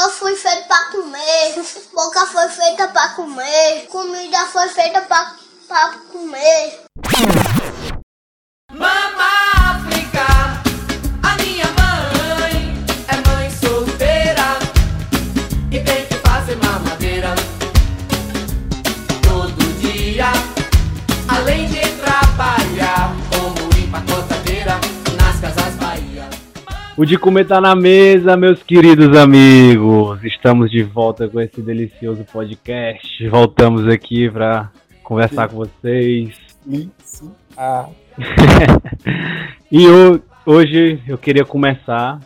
Eu fui feito pra comer, boca foi feita pra comer, comida foi feita pra comer. O de comer tá na mesa, meus queridos amigos. Estamos de volta com esse delicioso podcast. Voltamos aqui pra conversar com vocês. Sim, sim. Ah, E ho- hoje eu queria começar.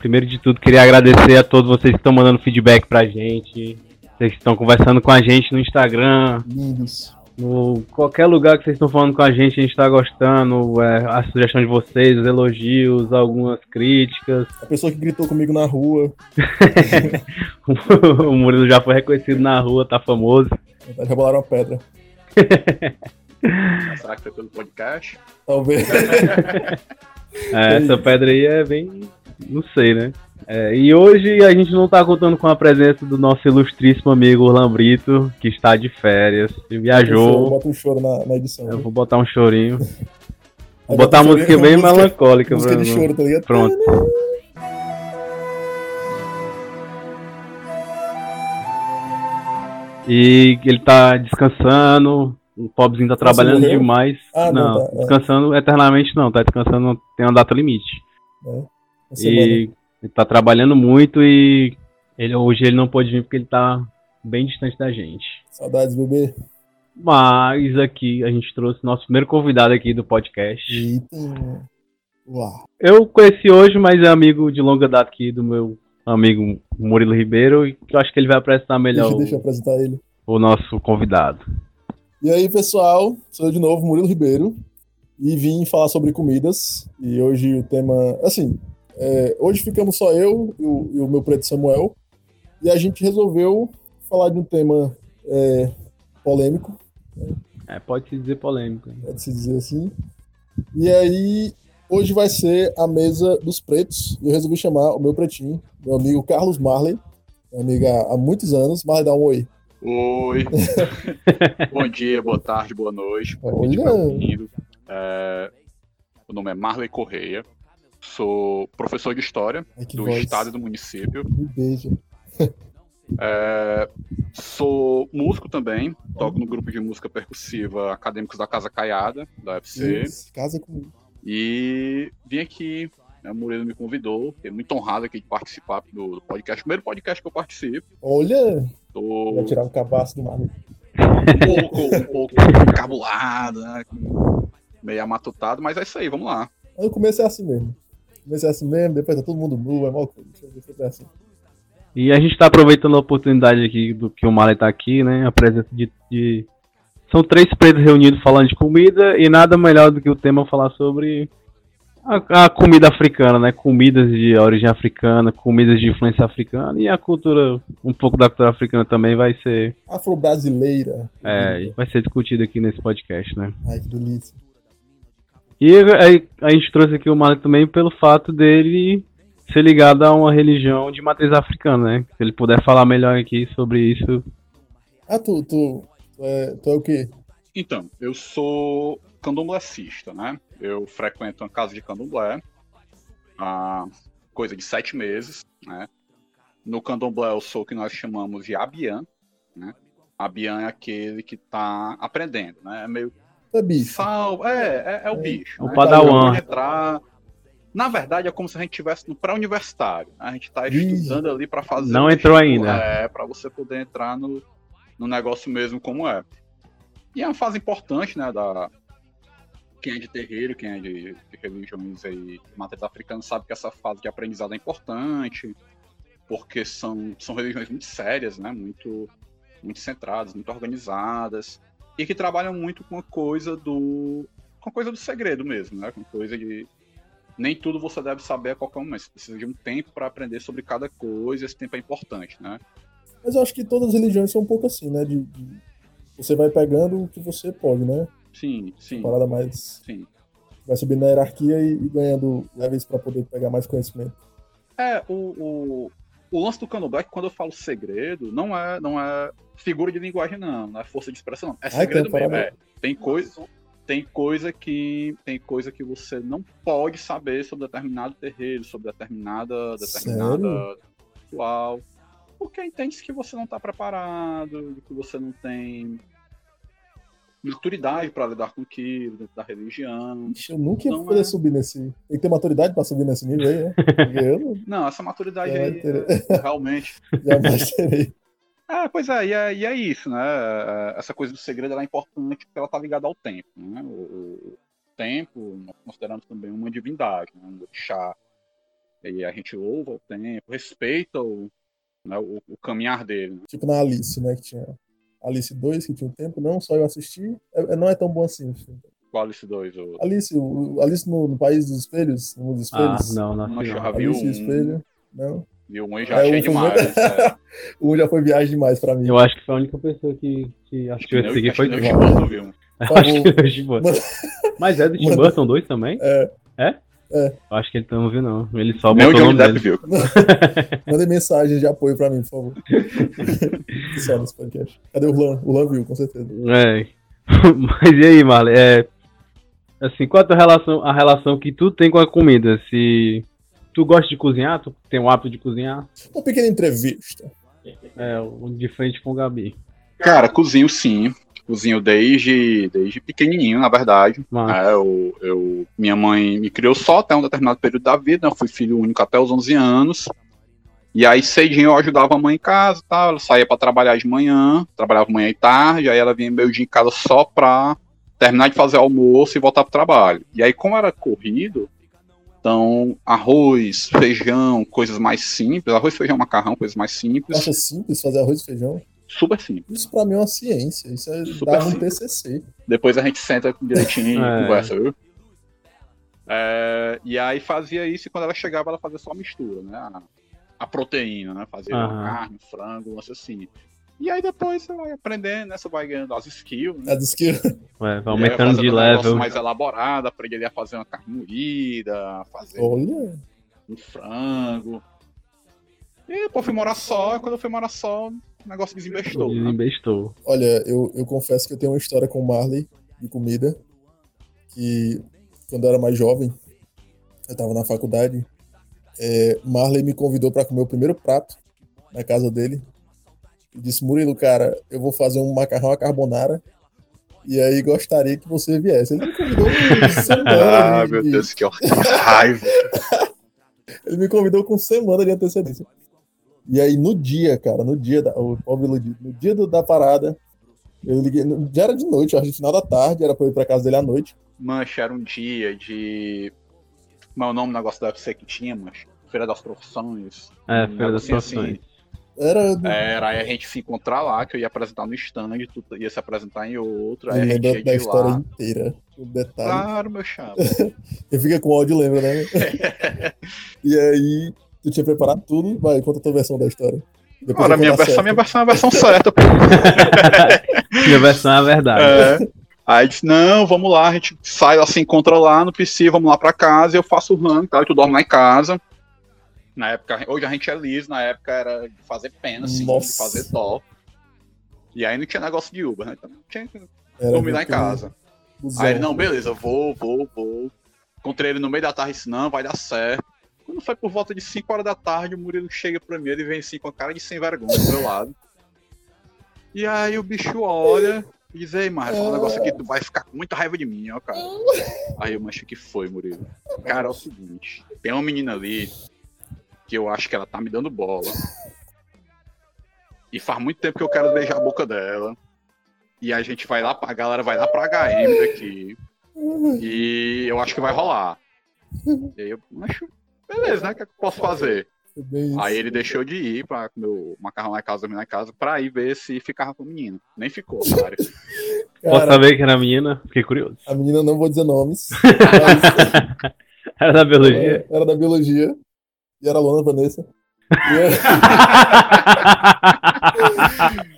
Primeiro de tudo, queria agradecer a todos vocês que estão mandando feedback pra gente. Vocês que estão conversando com a gente no Instagram, lindos. No qualquer lugar que vocês estão falando com a gente, a gente tá gostando. É, a sugestão de vocês, os elogios, algumas críticas. A pessoa que gritou comigo na rua, o Murilo já foi reconhecido na rua, tá famoso. de rebolar uma pedra. Será que foi pelo podcast? Talvez. É, essa pedra aí é bem. Não sei, né? É, e hoje a gente não tá contando com a presença do nosso ilustríssimo amigo Orlan Brito, que está de férias, e viajou. Bota um choro na, na edição. Eu né? vou botar um chorinho. Vou botar bota uma um música bem música- melancólica, Música de Bruno. choro, tá ligado? Pronto. E ele tá descansando. O pobrezinho tá trabalhando morreu? demais. Ah, não, não, tá, é. descansando eternamente não, tá descansando, tem uma data limite. Uma semana. E ele tá trabalhando muito e ele, hoje ele não pôde vir porque ele tá bem distante da gente. Saudades, bebê. Mas aqui a gente trouxe nosso primeiro convidado aqui do podcast. Eita. Uau. Eu conheci hoje, mas é amigo de longa data aqui do meu amigo Murilo Ribeiro e eu acho que ele vai apresentar melhor Deixa, deixa eu o, apresentar ele. o nosso convidado. E aí, pessoal, sou eu de novo, Murilo Ribeiro, e vim falar sobre comidas. E hoje o tema, assim, é, hoje ficamos só eu e o, e o meu preto Samuel, e a gente resolveu falar de um tema é, polêmico, É, pode se dizer polêmico. pode-se dizer assim. E aí, hoje vai ser a mesa dos pretos, e eu resolvi chamar o meu pretinho, meu amigo Carlos Marley, meu amigo há, há muitos anos. Marley, dá um oi. Oi. Bom dia, boa tarde, boa noite. Olha. É, o nome é Marley Correia. Sou professor de História que do voz. estado e do município. Me beija. É, sou músico também. Toco no grupo de música percussiva Acadêmicos da Casa Caiada, da UFC. Isso, Casa comigo. E vim aqui, né, o Murilo me convidou. Fiquei muito honrado aqui de participar do, podcast. Primeiro podcast que eu participo. Olha, Tô vai tirar um cabaço do Marley. um pouco, um pouco encabulado, né? Meio amatutado, mas é isso aí, vamos lá. No começo é assim mesmo. Começo é assim mesmo, depois tá todo mundo nu, é mal coisa. Sempre é assim. E a gente tá aproveitando a oportunidade aqui do que o Marley tá aqui, né? A presença de, de- São três pretos reunidos falando de comida e nada melhor do que o tema falar sobre a, a comida africana, né? Comidas de origem africana, comidas de influência africana e a cultura, um pouco da cultura africana também vai ser, Afro-brasileira. é, vai ser discutido aqui nesse podcast, né? Ai, que delícia. E aí, a gente trouxe aqui o Marley também pelo fato dele ser ligado a uma religião de matriz africana, né? Se ele puder falar melhor aqui sobre isso, Ah, tu, tu, tu, é, tu é o quê? Então, eu sou candomblessista, né? Eu frequento uma casa de candomblé há coisa de sete meses, né? No candomblé eu sou o que nós chamamos de abian, né? Abian é aquele que tá aprendendo, né? É meio é bicho. sal, é, é, é o bicho. O né? padawan. Pode entrar. Na verdade, é como se a gente estivesse no pré-universitário. A gente tá Ih. estudando ali para fazer. Não o entrou vestibular, ainda. É, para você poder entrar no, no negócio mesmo como é. E é uma fase importante, né, da... Quem é de terreiro, quem é de, de religiões aí, de matriz africana, sabe que essa fase de aprendizado é importante, porque são, são religiões muito sérias, né, muito, muito centradas, muito organizadas, e que trabalham muito com a coisa do... com a coisa do segredo mesmo, né, com coisa de... Nem tudo você deve saber a qualquer momento, você precisa de um tempo para aprender sobre cada coisa, esse tempo é importante, né. Mas eu acho que todas as religiões são um pouco assim, né? De, de- você vai pegando o que você pode, né? Sim, sim, Parada mais. sim. Vai subindo na hierarquia e, e ganhando levels pra poder pegar mais conhecimento. É, o, o- o lance do candomblé é que quando eu falo segredo, não é, não é figura de linguagem, não, não é força de expressão, não. É Ai, segredo tem mesmo. É. Tem coisa. Tem coisa que tem coisa que você não pode saber sobre determinado terreiro, sobre determinada determinada ritual, porque entende que você não está preparado, que você não tem maturidade para lidar com aquilo dentro da religião. Eu nunca ia Não poder é. subir nesse. Tem que ter maturidade pra subir nesse nível aí, né? Eu não- essa maturidade É, aí ter- realmente jamais terei. Ah, pois é, e é, e é isso, né? É, Essa coisa do segredo ela é importante porque ela está ligada ao tempo, né? O, o tempo, nós consideramos também uma divindade, né? um chá. E a gente louva o tempo, respeita o, né, o, o caminhar dele. né? Tipo na Alice, né? Que tinha Alice 2, que tinha um tempo, não, só eu assisti. É- é- não é tão bom assim. Qual Alice 2? O... Alice, o, Alice no, no País dos Espelhos, no Mundo dos Ah, Espelhos. não, não. Não. Alice e o um, Espelho. Não. Viu um e já É, achei um demais. muito- é. O já foi viagem demais pra mim. Eu acho que foi a única pessoa que, que assistiu esse aqui Acho foi que o acho foi o Tim Burton. Mas é do Tim Burton 2 também? É. É? É. Eu acho que ele não viu, não. Ele só Nem o botou o nome Depp dele. viu. Mandem mensagem de apoio pra mim, por favor. Só nesse podcast. Cadê o Lan? O Lan viu, com certeza. É. Mas e aí, Marley? É, assim, qual a tua relação, a relação que tu tem com a comida? Se tu gosta de cozinhar, tu tem o hábito de cozinhar, Uma pequena entrevista. é, de frente com o Gabi. Cara, cozinho sim. Cozinho desde, desde pequenininho, na verdade. Mas, É, eu, eu- minha mãe me criou só até um determinado período da vida, né? eu fui filho único até os 11 anos. E aí cedinho eu ajudava a mãe em casa, tá? ela saía para trabalhar de manhã, trabalhava manhã e tarde, aí ela vinha meio dia em casa só pra terminar de fazer almoço e voltar pro trabalho. E aí como era corrido, então arroz, feijão, coisas mais simples, arroz, feijão, macarrão, coisas mais simples, Acha simples fazer arroz e feijão? super simples. Isso pra mim é uma ciência. Isso é Super dar um simples. TCC. Depois a gente senta direitinho É. e conversa, viu? É, e aí fazia isso e quando ela chegava ela fazia só a mistura, né? A, a proteína, né? Fazia uma Aham. carne, um frango, um lance assim. E aí depois você vai aprendendo, né? Você vai ganhando as skills, né? A diz que é, vai aí aumentando vai de fazendo um negócio level. mais elaborado, aprende ali a fazer uma carne moída, a fazer Olha, um frango. E depois fui morar só, e quando eu fui morar só, o negócio desembestou. Né? Desembestou. olha, eu, eu confesso que eu tenho uma história com o Marley de comida. Que quando eu era mais jovem, eu tava na faculdade. é, Marley me convidou pra comer o primeiro prato na casa dele. E disse: Murilo, cara, eu vou fazer um macarrão à carbonara. E aí gostaria que você viesse. Ele me convidou com semana Ah, de- meu de- Deus, que raiva. Ele me convidou com semana de antecedência. E aí, no dia, cara, no dia da. O pobre Ludi, no dia do- da parada, eu liguei. no- Já era de noite, acho, no final da tarde, era pra eu ir pra casa dele à noite. Mancha, era um dia de. Como é o nome do negócio da UFC que tinha, mancha? Feira das Profissões. É, Feira das negocinho assim. Era. Era, aí a gente se encontrar lá, que eu ia apresentar no stand, tu ia se apresentar em outro, aí eu a gente da de história lá. inteira. O detalhe. Claro, meu chapa. Eu fica com áudio, lembra, né? e aí, tu tinha preparado tudo. Vai, conta a tua versão da história. Depois Ora, eu minha versão, certo. minha versão é a versão certa. Minha versão é a verdade. É. Aí disse, não, vamos lá, a gente sai, se encontra lá no PC, vamos lá pra casa, eu faço o e tal, e tu dorme lá em casa. Na época, hoje a gente é liso, na época era de fazer pena, assim, de fazer dó. E aí não tinha negócio de Uber, né? Então tinha que Era dormir lá em casa. Aí ele, não, beleza, vou, vou, vou. Encontrei ele no meio da tarde disse, não, vai dar certo. Quando foi por volta de 5 horas da tarde, o Murilo chega pra mim, ele vem assim com a cara de sem vergonha do meu lado. E aí o bicho olha e diz, ei, Marcos, um negócio aqui, tu vai ficar com muita raiva de mim, ó, cara. Aí eu, o que foi, Murilo? Cara, é o seguinte, tem uma menina ali que eu acho que ela tá me dando bola. E faz muito tempo que eu quero beijar a boca dela. E a gente vai lá, a galera vai lá pra HM daqui. E eu acho que vai rolar. E aí eu, acho, beleza, né? O que, é que eu posso fazer? Aí ele deixou de ir pra o macarrão na casa, dormir na casa, pra ir ver se ficava com o menino. Nem ficou, cara. Posso saber que era menina? Fiquei curioso. a menina, não vou dizer nomes. mas Era da biologia. era da biologia. E era a Luana Vanessa. E,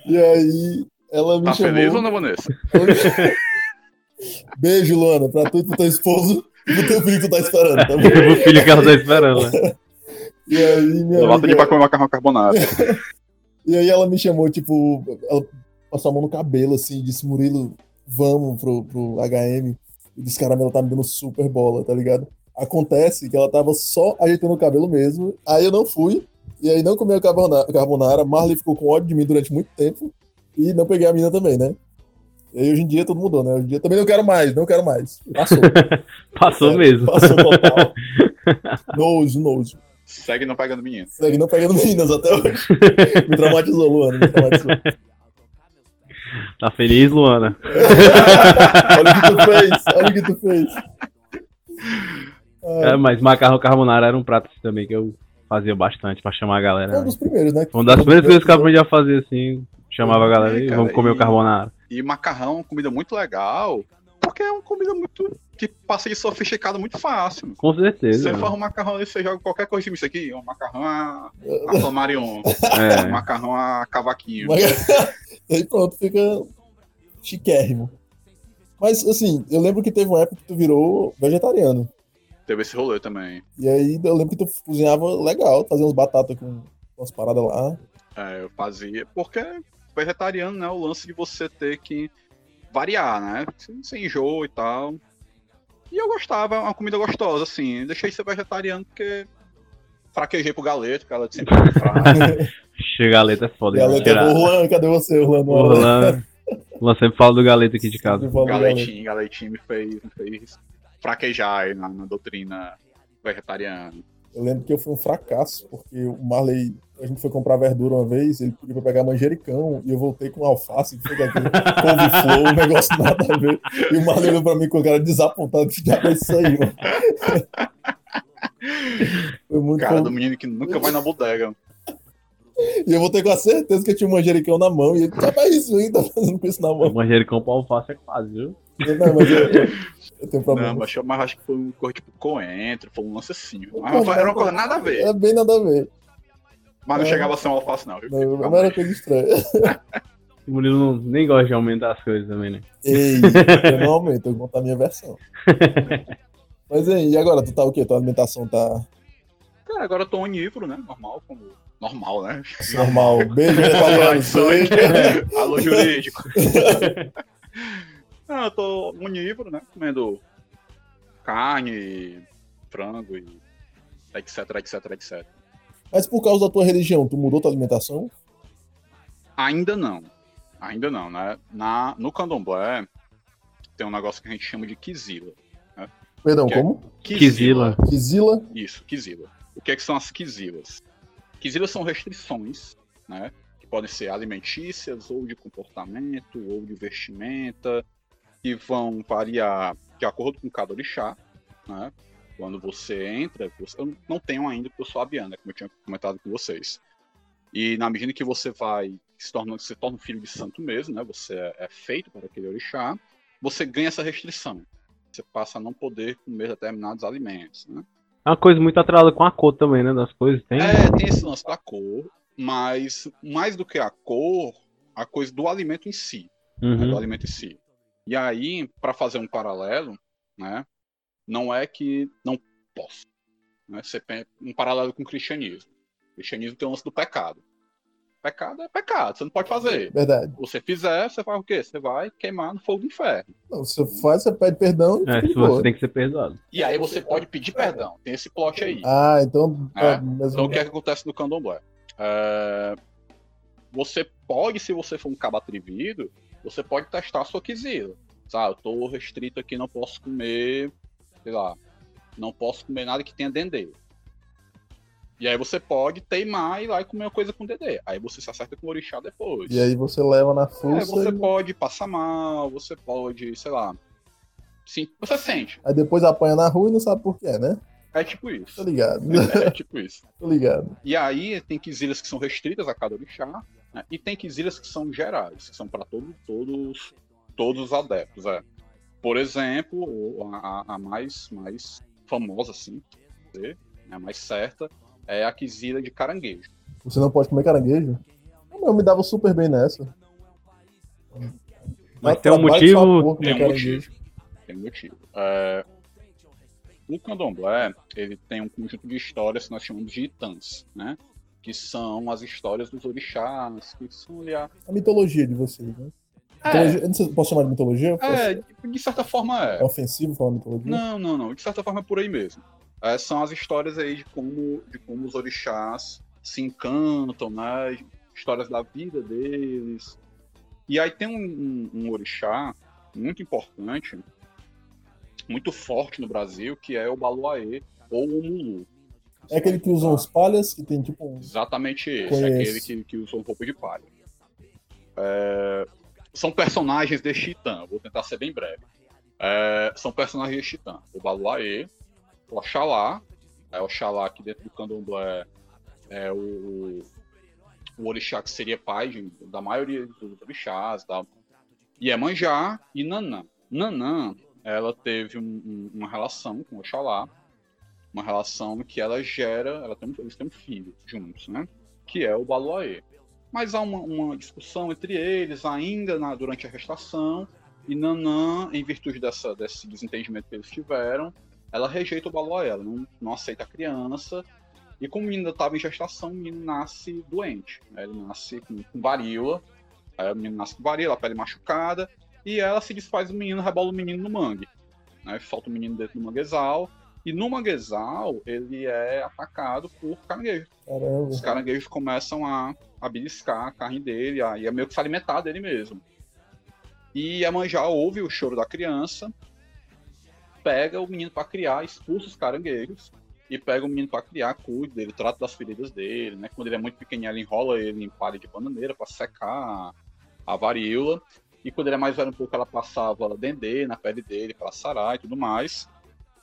e aí, ela me Tá chamou. feliz não, Vanessa? Beijo, Luana, pra tu e pro teu esposo e pro teu filho que tu tá esperando, tá bom? o filho que ela tá esperando, né? E aí, minha Eu amiga, pra comer macarrão carbonara. E aí ela me chamou, tipo, ela passou a mão no cabelo, assim, disse, Murilo, vamos pro, pro HM. E disse, caramba, ela tá me dando super bola, tá ligado? Acontece que ela tava só ajeitando o cabelo mesmo, aí eu não fui, e aí não comi a carbona- carbonara, Marley ficou com ódio de mim durante muito tempo, e não peguei a mina também, né? E aí hoje em dia tudo mudou, né? Hoje em dia também não quero mais, não quero mais. Passou. Passou É, mesmo. Passou total. nojo, nojo. Segue não pegando menino. Segue não pegando meninas até hoje. Me traumatizou, Luana, me traumatizou. Tá feliz, Luana? olha o que tu fez, olha o que tu fez. É, mas macarrão carbonara era um prato assim também que eu fazia bastante pra chamar a galera. É um né? dos primeiros, né? Uma das primeiras coisas que eu aprendi a fazer assim, chamava a galera e É, vamos comer o e- carbonara. E macarrão é uma comida muito legal, porque é uma comida muito. que passa de sofisticada muito fácil. Com certeza. Você né? faz um macarrão ali, você joga qualquer coisa em isso aqui, um macarrão a, a Flamarion, um É, macarrão a cavaquinho. Mas- aí pronto, fica chiquérrimo. Mas assim, eu lembro que teve uma época que tu virou vegetariano. Teve esse rolê também. E aí eu lembro que tu cozinhava legal, fazia umas batatas com umas paradas lá. É, eu fazia. Porque vegetariano, né? O lance de você ter que variar, né? Sem, enjoo e tal. E eu gostava, é uma comida gostosa, assim. Deixei de ser vegetariano porque fraquejei pro galeto, que ela sempre chega a letra é foda. Ela hein? Tirar- o Juan, cadê você, Juan? O Roland sempre fala do galeto aqui de casa. Galeto. Galetinho, galetinho me fez, me fez fraquejar aí na, na doutrina vegetariana. Eu lembro que eu fui um fracasso, porque o Marley, a gente foi comprar verdura uma vez, ele pediu pra pegar manjericão, e eu voltei com alface, que foi aquele couve-flor, um negócio nada a ver. E o Marley olhou pra mim com a cara desapontado, que já é isso aí, mano. Foi muito Cara bom. do menino que nunca vai na bodega. E eu voltei com a certeza que eu tinha um manjericão na mão, e ele, já é isso aí, tá fazendo com isso na O mão. manjericão pra alface é quase, viu? Eu, Não, mas eu, eu, tenho Não, problema. mas, eu- mas acho que foi um coisa tipo coentro, foi um lance assim. Mas era uma coisa nada a ver. É bem nada a ver. Mas não É. chegava a ser um alface, não. viu? Não, não era coisa estranha. O Murilo não, nem gosta de aumentar as coisas também, né? Ei, eu não aumento, eu vou contar a minha versão. Mas aí, e agora, tu tá o quê? Tua alimentação tá Cara, agora eu tô onívoro, né? Normal, como. Normal, né? normal? Beijo, italiano. beijo. Alô, jurídico. Não, eu tô onívoro, né? Comendo carne, frango e etc, etc, etc. Mas por causa da tua religião, tu mudou tua alimentação? Ainda não. Ainda não, né? Na, no candomblé tem um negócio que a gente chama de quizila. Perdão, Que é- como? Kizila. Kizila? Isso, quizila. O que, é que são as quizilas? Quizilas são restrições, né? Que podem ser alimentícias, ou de comportamento, ou de vestimenta, que vão variar de acordo com cada orixá, né? Quando você entra, você, eu não tenho ainda, porque eu sou abiana, como eu tinha comentado com vocês. E na medida que você vai se tornando, se torna um filho de santo mesmo, né? Você é, é feito para aquele orixá, você ganha essa restrição. Você passa a não poder comer determinados alimentos, né? É uma coisa muito atrelada com a cor também, né? Das coisas. Tem. É, tem esse lance da cor, mas mais do que a cor, a coisa do alimento em si, né, do Uhum. alimento em si. E aí, para fazer um paralelo, né, não é que não posso. Né, você tem um paralelo com o cristianismo. O cristianismo tem o lance do pecado. Pecado é pecado, você não pode fazer. Verdade. Você fizer, você faz o quê? Você vai queimar no fogo do inferno. Não, você faz, você pede perdão É, se você tem que ser perdoado. E aí você pode pedir perdão. Tem esse plot aí. Ah, então... tá É, mesmo- Então, o que é que acontece no candomblé? É, Você pode, se você for um cabo atrevido, você pode testar a sua quizila. Sabe, eu tô restrito aqui, não posso comer, sei lá, não posso comer nada que tenha dendê. E aí você pode teimar e ir lá e comer uma coisa com dendê. Aí você se acerta com o orixá depois. E aí você leva na É, força você e... pode passar mal, você pode, sei lá. Sim, você sente. Aí depois apanha na rua e não sabe por quê, né? É tipo Tô isso. ligado. É tipo isso. Tô ligado. E aí tem quizilhas que são restritas a cada orixá, né? e tem quizilhas que são gerais, que são para todo, todos, todos os adeptos. É. Por exemplo, a, a- mais, mais famosa, assim, né, a mais certa, é a quizilha de caranguejo. Você não pode comer caranguejo? Não, Eu me dava super bem nessa. Mas tem um motivo- Tem um motivo. Tem um motivo. É, O candomblé, ele tem um conjunto de histórias que nós chamamos de itãs, né? Que são as histórias dos orixás, que são a... A mitologia de vocês, né? É, eu não sei, posso chamar de mitologia? é, de certa forma é. É ofensivo falar mitologia? Não, não, não. De certa forma é por aí mesmo. É, são as histórias aí de como, de como os orixás se encantam, né? Histórias da vida deles. E aí tem um, um- um orixá muito importante, muito forte no Brasil, que é o Baluaê ou o Mulu. É aquele que usam os palhas, que tem tipo um. Exatamente esse, Conheço. aquele que, que usa roupa de palha. É, são personagens de Chitã, vou tentar ser bem breve. É, são personagens de Chitã. O Baluaê, o Oxalá, é, o Oxalá que dentro do candomblé é o, o orixá que seria pai de- da maioria dos orixás, tá? Iemanjá e Nanã. Nanã, ela teve um- um- uma relação com Oxalá, uma relação que ela gera, ela tem, eles têm um filho juntos, né? Que é o Baluaê. Mas há uma, uma discussão entre eles ainda na- durante a gestação, e Nanã, em virtude dessa, desse desentendimento que eles tiveram, ela rejeita o Baluaê, ela não, não aceita a criança, e como o menino estava em gestação, o menino nasce doente. né? Ele nasce com, com varíola, aí o menino nasce com varíola, a pele machucada, e ela se desfaz do menino, rebola o menino no mangue. Né? Solta o menino dentro do manguezal, e no manguezal ele é atacado por caranguejos. Caramba. Os caranguejos começam a, a beliscar a carne dele, a, e é meio que se alimentar dele mesmo. E a Manjá ouve o choro da criança, pega o menino para criar, expulsa os caranguejos, e pega o menino para criar, cuida dele, trata das feridas dele, né? Quando ele é muito pequenininho, ela enrola ele em palha de bananeira para secar a, a varíola. E quando ele é mais velho um pouco, ela passava dendê na pele dele para sarar e tudo mais.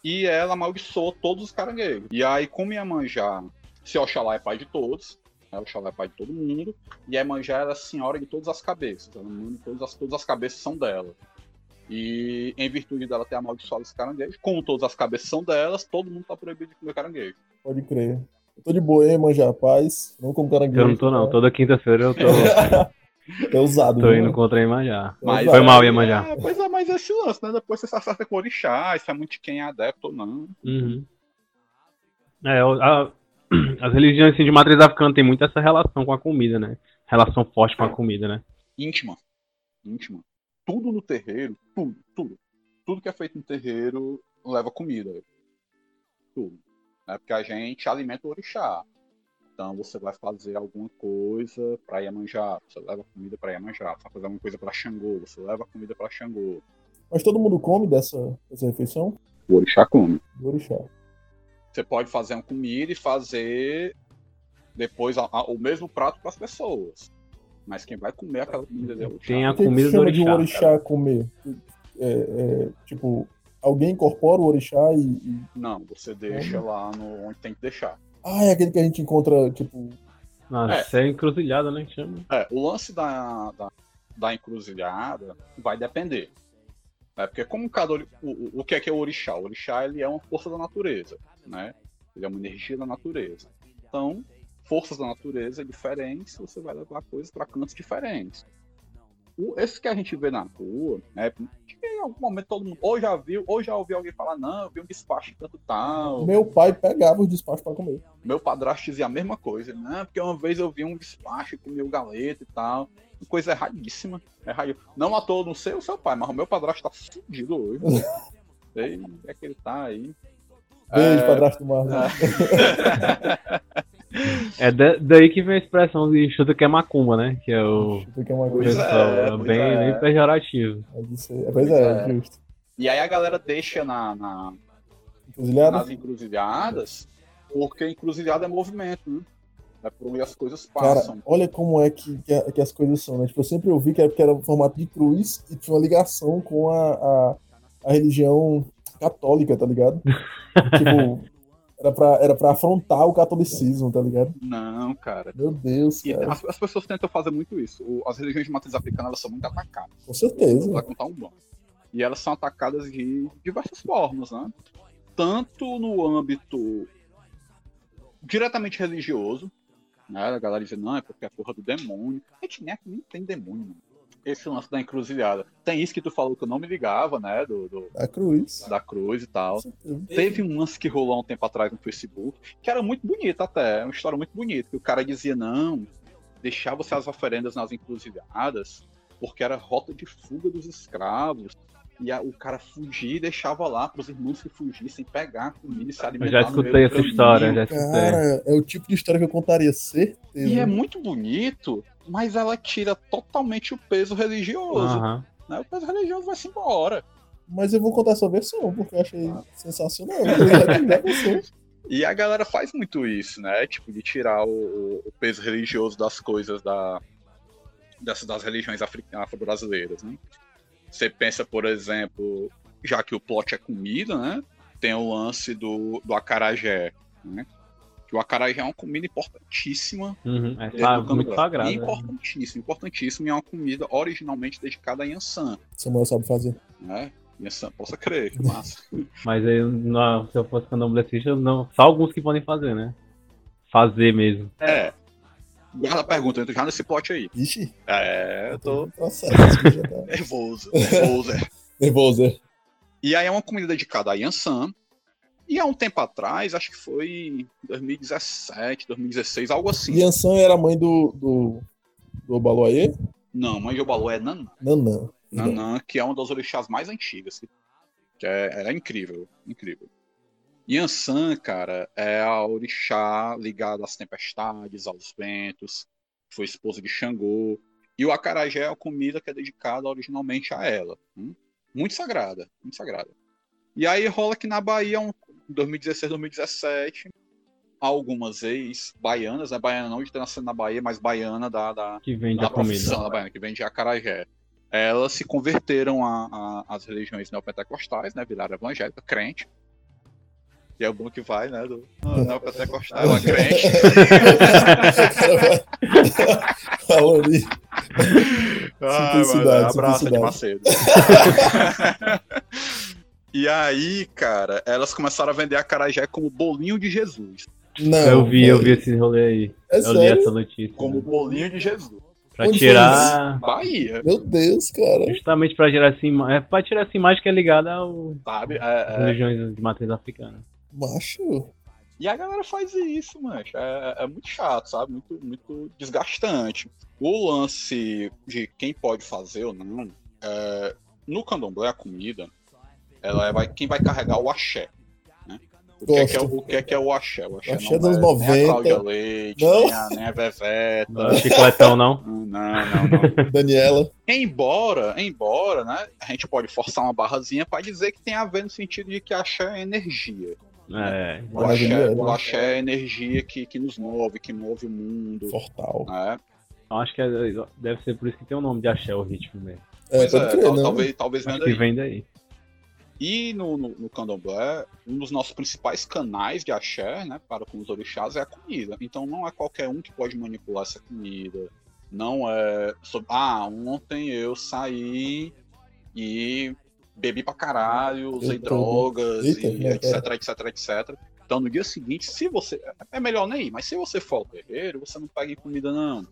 E ela amaldiçoou todos os caranguejos. E aí, como Iemanjá, se Oxalá é pai de todos, né? Oxalá é pai de todo mundo, e Iemanjá ela é a senhora de todas as cabeças. Ela manda todas as, todas as cabeças são dela. E em virtude dela ter amaldiçoado os caranguejos, como todas as cabeças são delas, todo mundo tá proibido de comer caranguejo. Pode crer. Eu tô de boa, hein, manja, paz. Não como caranguejo. Eu não tô, não. Toda quinta-feira eu tô, É usado. tô né? indo contra a Iemanjá. Mas- Foi mal, Iemanjá. É, pois é, mas esse lance, né? Depois você se acerta com o orixá, se é muito de quem é adepto ou não. Uhum. É, a- as religiões assim, de matriz africana têm muito essa relação com a comida, né? Relação forte com a comida, né? íntima. Íntima. Tudo no terreiro, tudo, tudo. Tudo que é feito no terreiro leva comida. Tudo. Né? Porque a gente alimenta o orixá. Então você vai fazer alguma coisa para Iemanjá, você leva comida para Iemanjá. Você vai fazer alguma coisa para Xangô, você leva comida para Xangô. Mas todo mundo come dessa, dessa refeição? O orixá come. Do orixá. Você pode fazer uma comida e fazer depois a- a- o mesmo prato para as pessoas. Mas quem vai comer aquela comida é o orixá. Tem a O que, comida do chama de orixá. orixá comer? É, é, tipo, alguém incorpora o orixá e, e- Não, você deixa lá no, onde tem que deixar. Ah, é aquele que a gente encontra, tipo. Nossa, é. encruzilhada, né? Chama. É, o lance da, da, da encruzilhada vai depender. Né? Porque como cada o, o- o que é que é o orixá? O orixá ele é uma força da natureza, né? Ele é uma energia da natureza. Então, forças da natureza diferentes, você vai levar coisas para cantos diferentes. Esse que a gente vê na rua, né? que em algum momento todo mundo ou já viu, ou já ouviu alguém falar, não, eu vi um despacho de tanto tal. Meu pai pegava os despachos pra comer. Meu padrasto dizia a mesma coisa, né? Porque uma vez eu vi um despacho comi o galeto e tal. Coisa erradíssima. Erradi- Não à toa, não sei o seu pai, mas o meu padrasto tá fudido hoje. sei é que ele tá aí. Beijo, É, padrasto do Marlon. É da- daí que vem a expressão de chuta que é macumba, né? Que é o é uma Pois coisa. pessoal é, é, bem, é. bem pejorativo. Pode ser. Pois é, é. justo. E aí a galera deixa na, na- Encruzilhada? nas encruzilhadas, porque encruzilhada é movimento, né? É por onde as coisas Cara, passam. olha como é que, que, a- que as coisas são, né? Tipo, eu sempre ouvi que era porque era um formato de cruz e tinha uma ligação com a, a, a religião católica, tá ligado? tipo, era pra, era pra afrontar o catolicismo, tá ligado? Não, cara. Meu Deus, E cara. as, as pessoas tentam fazer muito isso. O- As religiões de matriz africana elas são muito atacadas. Com certeza. vai contar um bom. E elas são atacadas de diversas formas, né? Tanto no âmbito diretamente religioso, né? A galera diz, não, é porque é porra do demônio. A gente nem, nem tem demônio, mano. Esse lance da encruzilhada. Tem isso que tu falou que eu não me ligava, né? Do, do- A cruz. da cruz e tal. Teve um lance que rolou há um tempo atrás no Facebook, que era muito bonito até, é uma história muito bonita, que o cara dizia, não, deixava-se as oferendas nas encruzilhadas, porque era rota de fuga dos escravos. E a- o cara fugia e deixava lá para os irmãos que fugissem pegar comida e se Eu alimentar já no escutei essa caminho. história, já escutei. Cara, é o tipo de história que eu contaria, certeza. E é muito bonito, mas ela tira totalmente o peso religioso. Aham. né? O peso religioso vai-se embora. Mas eu vou contar essa versão, porque eu achei sensacional. Já pensou. E a galera faz muito isso, né? Tipo, de tirar o, o- peso religioso das coisas da, dessas, das religiões afro-brasileiras, né? Você pensa, por exemplo, já que o plot é comida, né? Tem o lance do, do acarajé, né? Que o acarajé é uma comida importantíssima. Uhum. É do muito sagrado. né? Importantíssimo, importantíssimo. E é uma comida originalmente dedicada a Yansan, Samuel sabe fazer. né? Yansan, possa crer, que massa. Mas aí, não, se eu fosse candomblessista, não. Só alguns que podem fazer, né? Fazer mesmo. É. Guarda a pergunta, eu tô já nesse plot aí. Ixi, É, eu tô processo. tá nervoso, nervoso. é. nervoso, é. E aí é uma comida dedicada a Yansan. E há um tempo atrás, acho que foi em 2017, 2016, algo assim. Yansan era a mãe do, do, do Obaloaê? Não, mãe de Obalô é Nanã. Nanã. Nanã, que é uma das orixás mais antigas. Que é, é incrível, incrível. Yansan, cara, é a orixá ligada às tempestades, aos ventos, foi esposa de Xangô. E o acarajé é a comida que é dedicada originalmente a ela. hum? Muito sagrada, muito sagrada. E aí rola que na Bahia, um- em 2016, 2017, algumas ex-baianas, né? Baiana não de ter nascido na Bahia, mas baiana da, da, Que vende da a comida. profissão da baiana, que vende acarajé. Elas se converteram a- a- às religiões neopentecostais, né? Viraram evangélica, crente. E é o bom que vai, né? Do ah, neopentecostal, ela é crente. Falou ali. Ai, Simplicidade, mano, abraço de simplicidade. Macedo. e aí, cara, elas começaram a vender acarajé como bolinho de Jesus. Não. Eu vi, eu vi esse rolê aí. É eu li sério? essa notícia. Como bolinho de Jesus. Pra Onde tirar. Bahia, Meu Deus, cara. Justamente pra tirar essa imagem. É pra tirar essa imagem que é ligada ao- sabe? É, é, religiões de matriz africana. Macho. E a galera faz isso, mancha. É, é muito chato, sabe? Muito, muito desgastante. O lance de quem pode fazer ou não, é, no candomblé, a comida, ela é- vai, quem vai carregar o axé. Né? O, que é, que é, o o que é que é o axé? O axé, Axé não dos é, 90. Nem a Cláudia Leite, Não. nem a, nem a Veveta. Não é chicletão, não. Não, não, não. Daniela. Embora, embora, né, a gente pode forçar uma barrazinha para dizer que tem a ver no sentido de que axé é energia. É. O axé, Maravilhoso. o axé é energia que, que nos move, que move o mundo. Fortal. Né? Eu acho que é- deve ser por isso que tem o nome de axé, o ritmo mesmo. É, é, crer, tal- talvez, talvez venha daí. vem daí. E no, no, no candomblé, um dos nossos principais canais de axé, né, para com os orixás, é a comida. Então não é qualquer um que pode manipular essa comida. Não é sobre, ah, ontem eu saí e bebi pra caralho, usei Eu drogas, e etc, etc, etc. Então no dia seguinte, se você. É melhor nem ir, mas se você for ao terreiro, você não pega em comida, não.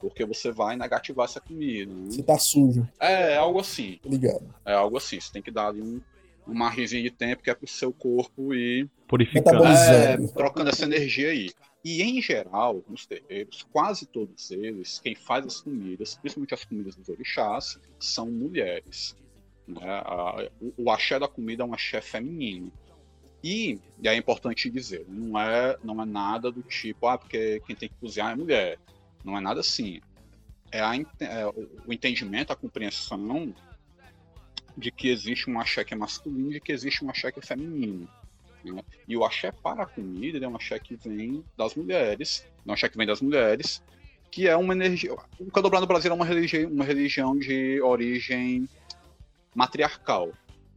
Porque você vai negativar essa comida. né? Você tá sujo, É, algo assim. ligado? É algo assim. Você tem que dar ali um, uma margenzinha de tempo que é pro seu corpo ir Purificando. É, trocando essa energia aí. E em geral, nos terreiros, quase todos eles, quem faz as comidas, principalmente as comidas dos orixás, são mulheres. né? A- o, o axé da comida é um axé feminino. E, e é importante dizer, não é, não é nada do tipo, ah, porque quem tem que cozinhar é mulher. Não é nada assim. É, a é o, o entendimento, a compreensão de que existe um axé que é masculino e de que existe um axé que é feminino. né? E o axé para a comida ele é um axé que vem das mulheres, é um axé que vem das mulheres, que é uma energia. O candomblé no Brasil é uma religião, uma religião de origem matriarcal.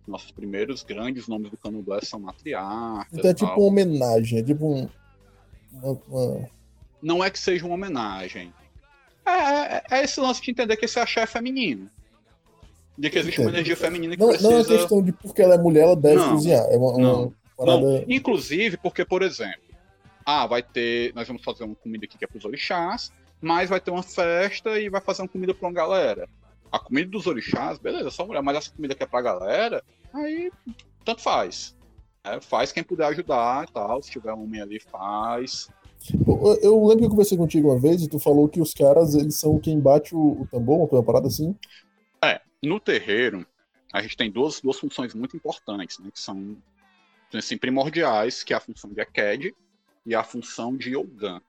Nossos primeiros grandes nomes do candomblé são matriarcas. Então é tal. tipo uma homenagem, é tipo um. uma- Não é que seja uma homenagem. É, é, é esse lance de entender que esse axé é feminino. De que existe uma energia feminina que Não, precisa. não é questão de porque ela é mulher, ela deve Não. cozinhar. É uma, uma parada. Não, inclusive porque, por exemplo, ah, vai ter. Nós vamos fazer uma comida aqui que é pros orixás, mas vai ter uma festa e vai fazer uma comida pra uma galera. a comida dos orixás, beleza, só mulher, mas essa comida que é pra galera, aí tanto faz. É, faz quem puder ajudar e tal. Se tiver um homem ali, faz. Eu, eu lembro que eu conversei contigo uma vez e tu falou que os caras, eles são quem bate o, o tambor, uma parada assim. É, no terreiro, a gente tem duas, duas funções muito importantes, né, que são assim, primordiais, que é a função de Aked e a função de Yogan.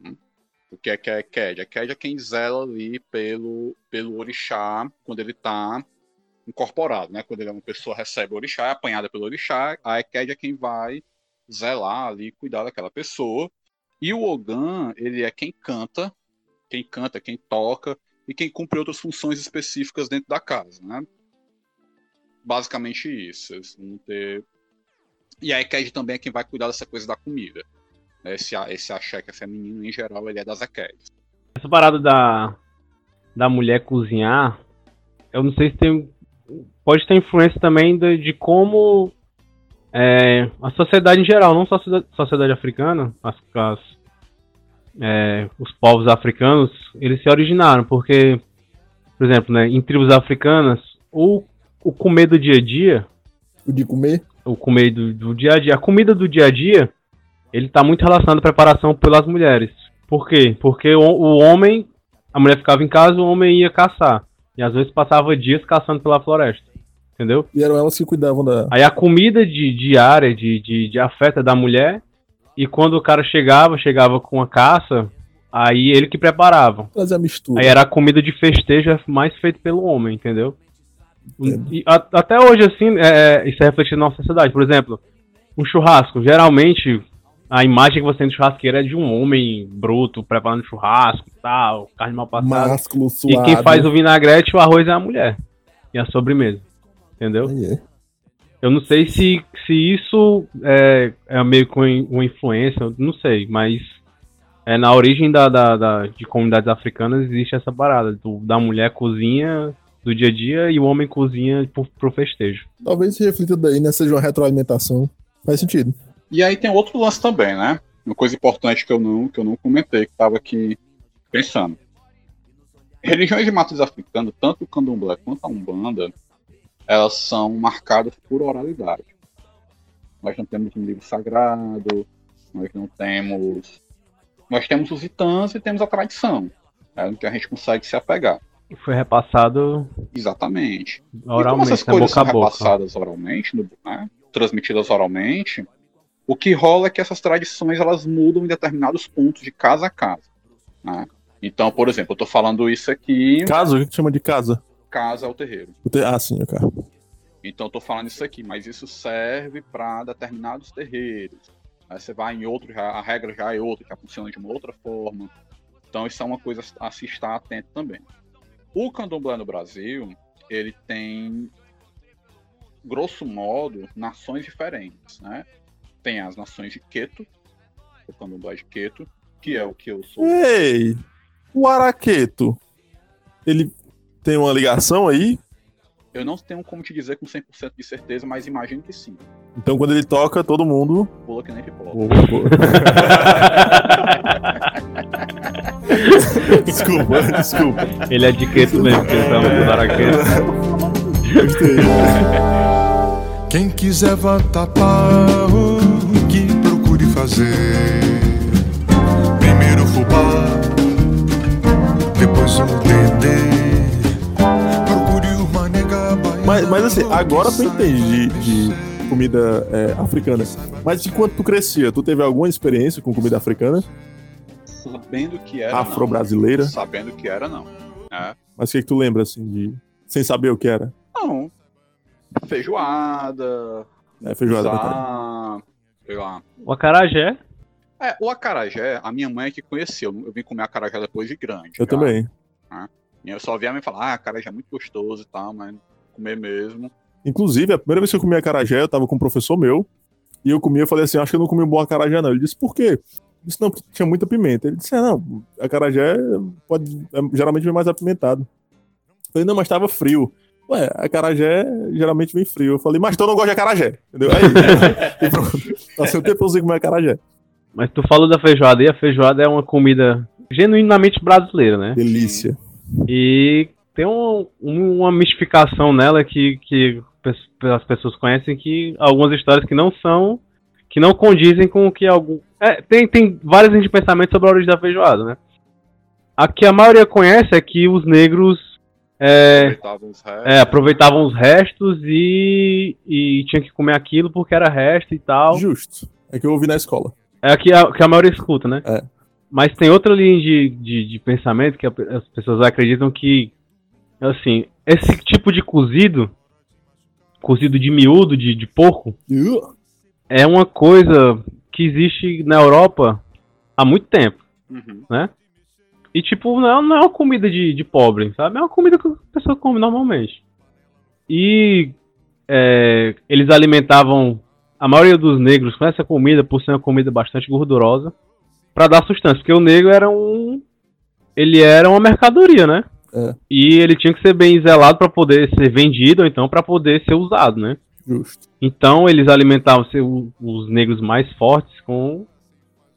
Hum? O que é que é Aked? Aked é quem zela ali pelo, pelo orixá quando ele está incorporado, né? Quando ele é uma pessoa recebe o orixá, é apanhada pelo orixá, a Eked é quem vai zelar ali, cuidar daquela pessoa. E o Ogan, ele é quem canta, quem canta, quem toca e quem cumpre outras funções específicas dentro da casa, né? Basicamente isso. Ter... E a Eked também é quem vai cuidar dessa coisa da comida. Esse, esse axé que é feminino, em geral, ele é das Ekeds. Essa parada da, da mulher cozinhar, eu não sei se tem pode ter influência também de, de como é, a sociedade em geral, não só a sociedade, sociedade africana, as, as, é, os povos africanos, eles se originaram, porque, por exemplo, né, em tribos africanas, o, o comer do dia a dia. O de comer? O comer do, do dia a dia. A comida do dia a dia, ele está muito relacionado à preparação pelas mulheres. Por quê? Porque o, o homem, a mulher ficava em casa, o homem ia caçar. E às vezes passava dias caçando pela floresta. Entendeu? E eram elas que cuidavam da. Aí a comida de, diária, de, de, de afeta da mulher. E quando o cara chegava, chegava com a caça, aí ele que preparava. Fazer a mistura. Aí era a comida de festejo mais feita pelo homem, entendeu? E, a, até hoje, assim, é, é, isso é refletido na nossa sociedade. Por exemplo, um churrasco. Geralmente, a imagem que você tem de churrasqueira é de um homem bruto, preparando churrasco e tal, carne mal passada. Másculo, suado. E quem faz o vinagrete e o arroz é a mulher. E a sobremesa. Entendeu? É. Eu não sei se, se isso é, é meio com uma influência, não sei, mas é, na origem da, da, da, de comunidades africanas existe essa parada do, da mulher cozinha do dia a dia e o homem cozinha pro, pro festejo. Talvez se reflita daí, né? Seja uma retroalimentação. Faz sentido. E aí tem outro lance também, né? Uma coisa importante que eu não, que eu não comentei, que estava aqui pensando. Religiões de matriz africana, tanto o candomblé quanto a umbanda, elas são marcadas por oralidade. Nós não temos um livro sagrado, nós não temos. Nós temos os itãs e temos a tradição, é que a gente consegue se apegar. Foi repassado. Exatamente. Oralmente, e como essas né, coisas são boca. repassadas oralmente, né, transmitidas oralmente, o que rola é que essas tradições elas mudam em determinados pontos de casa a casa. né? Então, por exemplo, eu estou falando isso aqui, Casa? O que que chama de casa? Casa ao terreiro. O te- Ah, sim, cara. Então, eu tô falando isso aqui, mas isso serve para determinados terreiros. Aí você vai em outro, já, a regra já é outra, já funciona de uma outra forma. Então, isso é uma coisa a se estar atento também. O candomblé no Brasil, ele tem, grosso modo, nações diferentes, né? Tem as nações de Queto, o candomblé de Queto, que é o que eu sou. Ei! O Araqueto. Ele tem uma ligação aí? Eu não tenho como te dizer com 100% de certeza, mas imagino que sim. Então quando ele toca, todo mundo. Pula que nem pipoca. desculpa, desculpa. Ele é de queto mesmo, porque ele tá no araqueto. Quem quiser vatapá, o que procure fazer? Primeiro fubá, depois o dedê. Mas, mas assim, agora tu entende de, de comida é, africana. Mas enquanto tu crescia, tu teve alguma experiência com comida africana? Sabendo que era. Afro-brasileira? Sabendo que era, não. É. Mas o que, que tu lembra, assim, de. Sem saber o que era? Não. Feijoada. É, feijoada sei lá. O acarajé. É, o acarajé, a minha mãe é que conheceu. Eu vim comer acarajé depois de grande. Eu já. também. E eu só vi a mãe falar, ah, acarajé é muito gostoso e tal, mas comer mesmo. Inclusive, a primeira vez que eu comi acarajé, eu tava com um professor meu. E eu comi, eu falei assim, acho que eu não comi um bom acarajé, não. Ele disse, por quê? Eu disse, não, porque tinha muita pimenta. Ele disse, ah, não, acarajé pode, é, geralmente vem mais apimentado. Eu falei, não, mas tava frio. Ué, acarajé geralmente vem frio. Eu falei, mas eu não gosto de acarajé. Entendeu? Aí, e pronto. Passei um tempo sem comer acarajé. Mas tu falou da feijoada e a feijoada é uma comida genuinamente brasileira, né? Delícia. E tem um- um- uma mistificação nela que, que as pessoas conhecem que algumas histórias que não são, que não condizem com o que algum. É, tem, tem várias linhas de pensamento sobre a origem da feijoada, né? A que a maioria conhece é que os negros é, Aproveitavam os restos. é, aproveitavam os restos e, e tinha que comer aquilo porque era resto e tal. Justo. É que eu ouvi na escola. É a que a, que a maioria escuta, né? É. Mas tem outra linha de, de, de pensamento que as pessoas acreditam que, assim, esse tipo de cozido, cozido de miúdo, de, de porco, Uh, é uma coisa que existe na Europa há muito tempo. Uhum. E, tipo, não é, não é uma comida de, de pobre, sabe? É uma comida que a pessoa come normalmente. E é, eles alimentavam a maioria dos negros com essa comida, por ser uma comida bastante gordurosa, pra dar sustância. Porque o negro era um. Ele era uma mercadoria, né? É. E ele tinha que ser bem zelado pra poder ser vendido, ou então pra poder ser usado, né? justo. Então eles alimentavam seu- os negros mais fortes com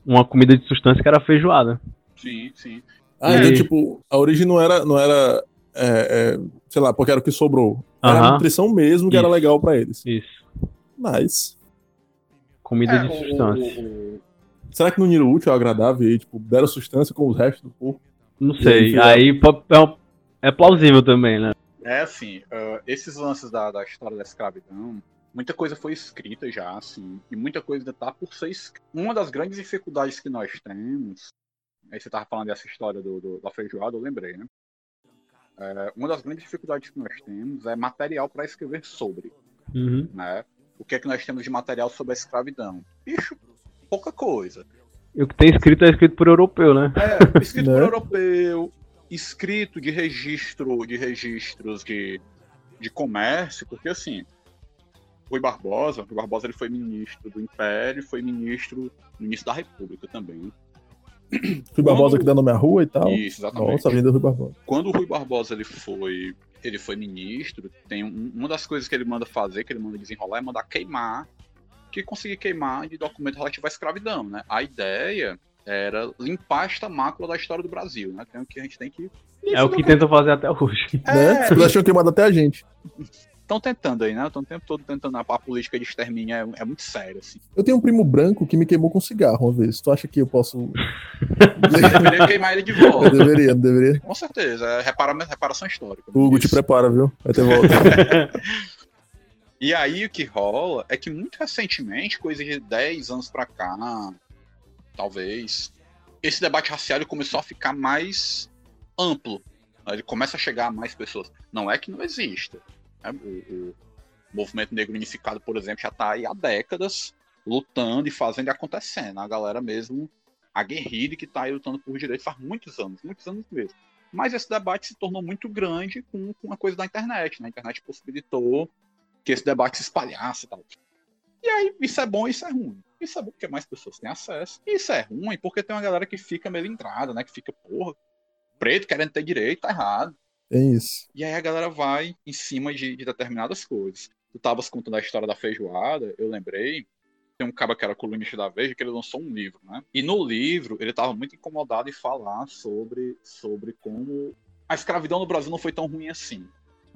uma comida de substância que era a feijoada. Sim, sim. Ah, E- então, tipo, a origem não era, não era é, é, sei lá, porque era o que sobrou. Era a Aham. nutrição mesmo que era Isso. legal pra eles. Isso. Nice. Comida É, de substância. o- o- Será que no uniram útil ao agradável e aí, tipo, deram sustância com os restos do corpo? Não sei. aí, Aí po- é, um- é plausível também, né? É assim, ah, esses lances da, da história da escravidão, muita coisa foi escrita já, assim, e muita coisa ainda tá por ser escrita. Uma das grandes dificuldades que nós temos, aí você tava falando dessa história do, do- da feijoada, eu lembrei, né? É, uma das grandes dificuldades que nós temos é material para escrever sobre, Uhum. né? O que é que nós temos de material sobre a escravidão? Bicho, pouca coisa. E o que tem escrito é escrito por europeu, né? É, escrito Né? por europeu, escrito de registro, de registros de, de comércio, porque assim, Rui Barbosa, Rui Barbosa ele foi ministro do Império, foi ministro, ministro da República também. Rui Barbosa Quando- que dá nome à rua e tal. Isso, exatamente. Nossa, a Avenida Rui Barbosa. Quando o Rui Barbosa ele foi, ele foi ministro, tem um- uma das coisas que ele manda fazer, que ele manda desenrolar, é mandar queimar, que conseguir queimar de documento relativo à escravidão, né? A ideia era limpar esta mácula da história do Brasil, né? Tem o que a gente tem que É o que tentam fazer até hoje. Né? Os caras tinham queimado até a gente. Estão tentando aí, né? Estão o tempo todo tentando. A, a política de extermínio é, é muito séria, assim. Eu tenho um primo branco que me queimou com cigarro uma vez. Tu acha que eu posso. Deveria queimar ele de Eu volta. deveria, não deveria. Com certeza, é repara, reparação histórica. O Hugo, te prepara, viu? Vai ter volta. E aí o que rola é que muito recentemente, coisa de 10 anos pra cá, talvez, esse debate racial começou a ficar mais amplo. né? Ele começa a chegar a mais pessoas. Não é que não exista. né? O, o movimento negro unificado, por exemplo, já está aí há décadas lutando e fazendo e acontecendo. A galera mesmo aguerrida e que está aí lutando por direitos faz muitos anos, muitos anos mesmo. Mas esse debate se tornou muito grande com, com a coisa da internet. né? A internet possibilitou que esse debate se espalhasse e tal. E aí, isso é bom e isso é ruim. É bom porque mais pessoas têm acesso. E isso é ruim porque tem uma galera que fica melindrada, né? Que fica, porra, preto querendo ter direito, tá errado. Tem isso. E aí a galera vai em cima de, de determinadas coisas. Tu tavas contando a história da feijoada, eu lembrei. Tem um cara que era colunista da Veja que ele lançou um livro, né? E no livro ele tava muito incomodado em falar sobre, sobre como a escravidão no Brasil não foi tão ruim assim.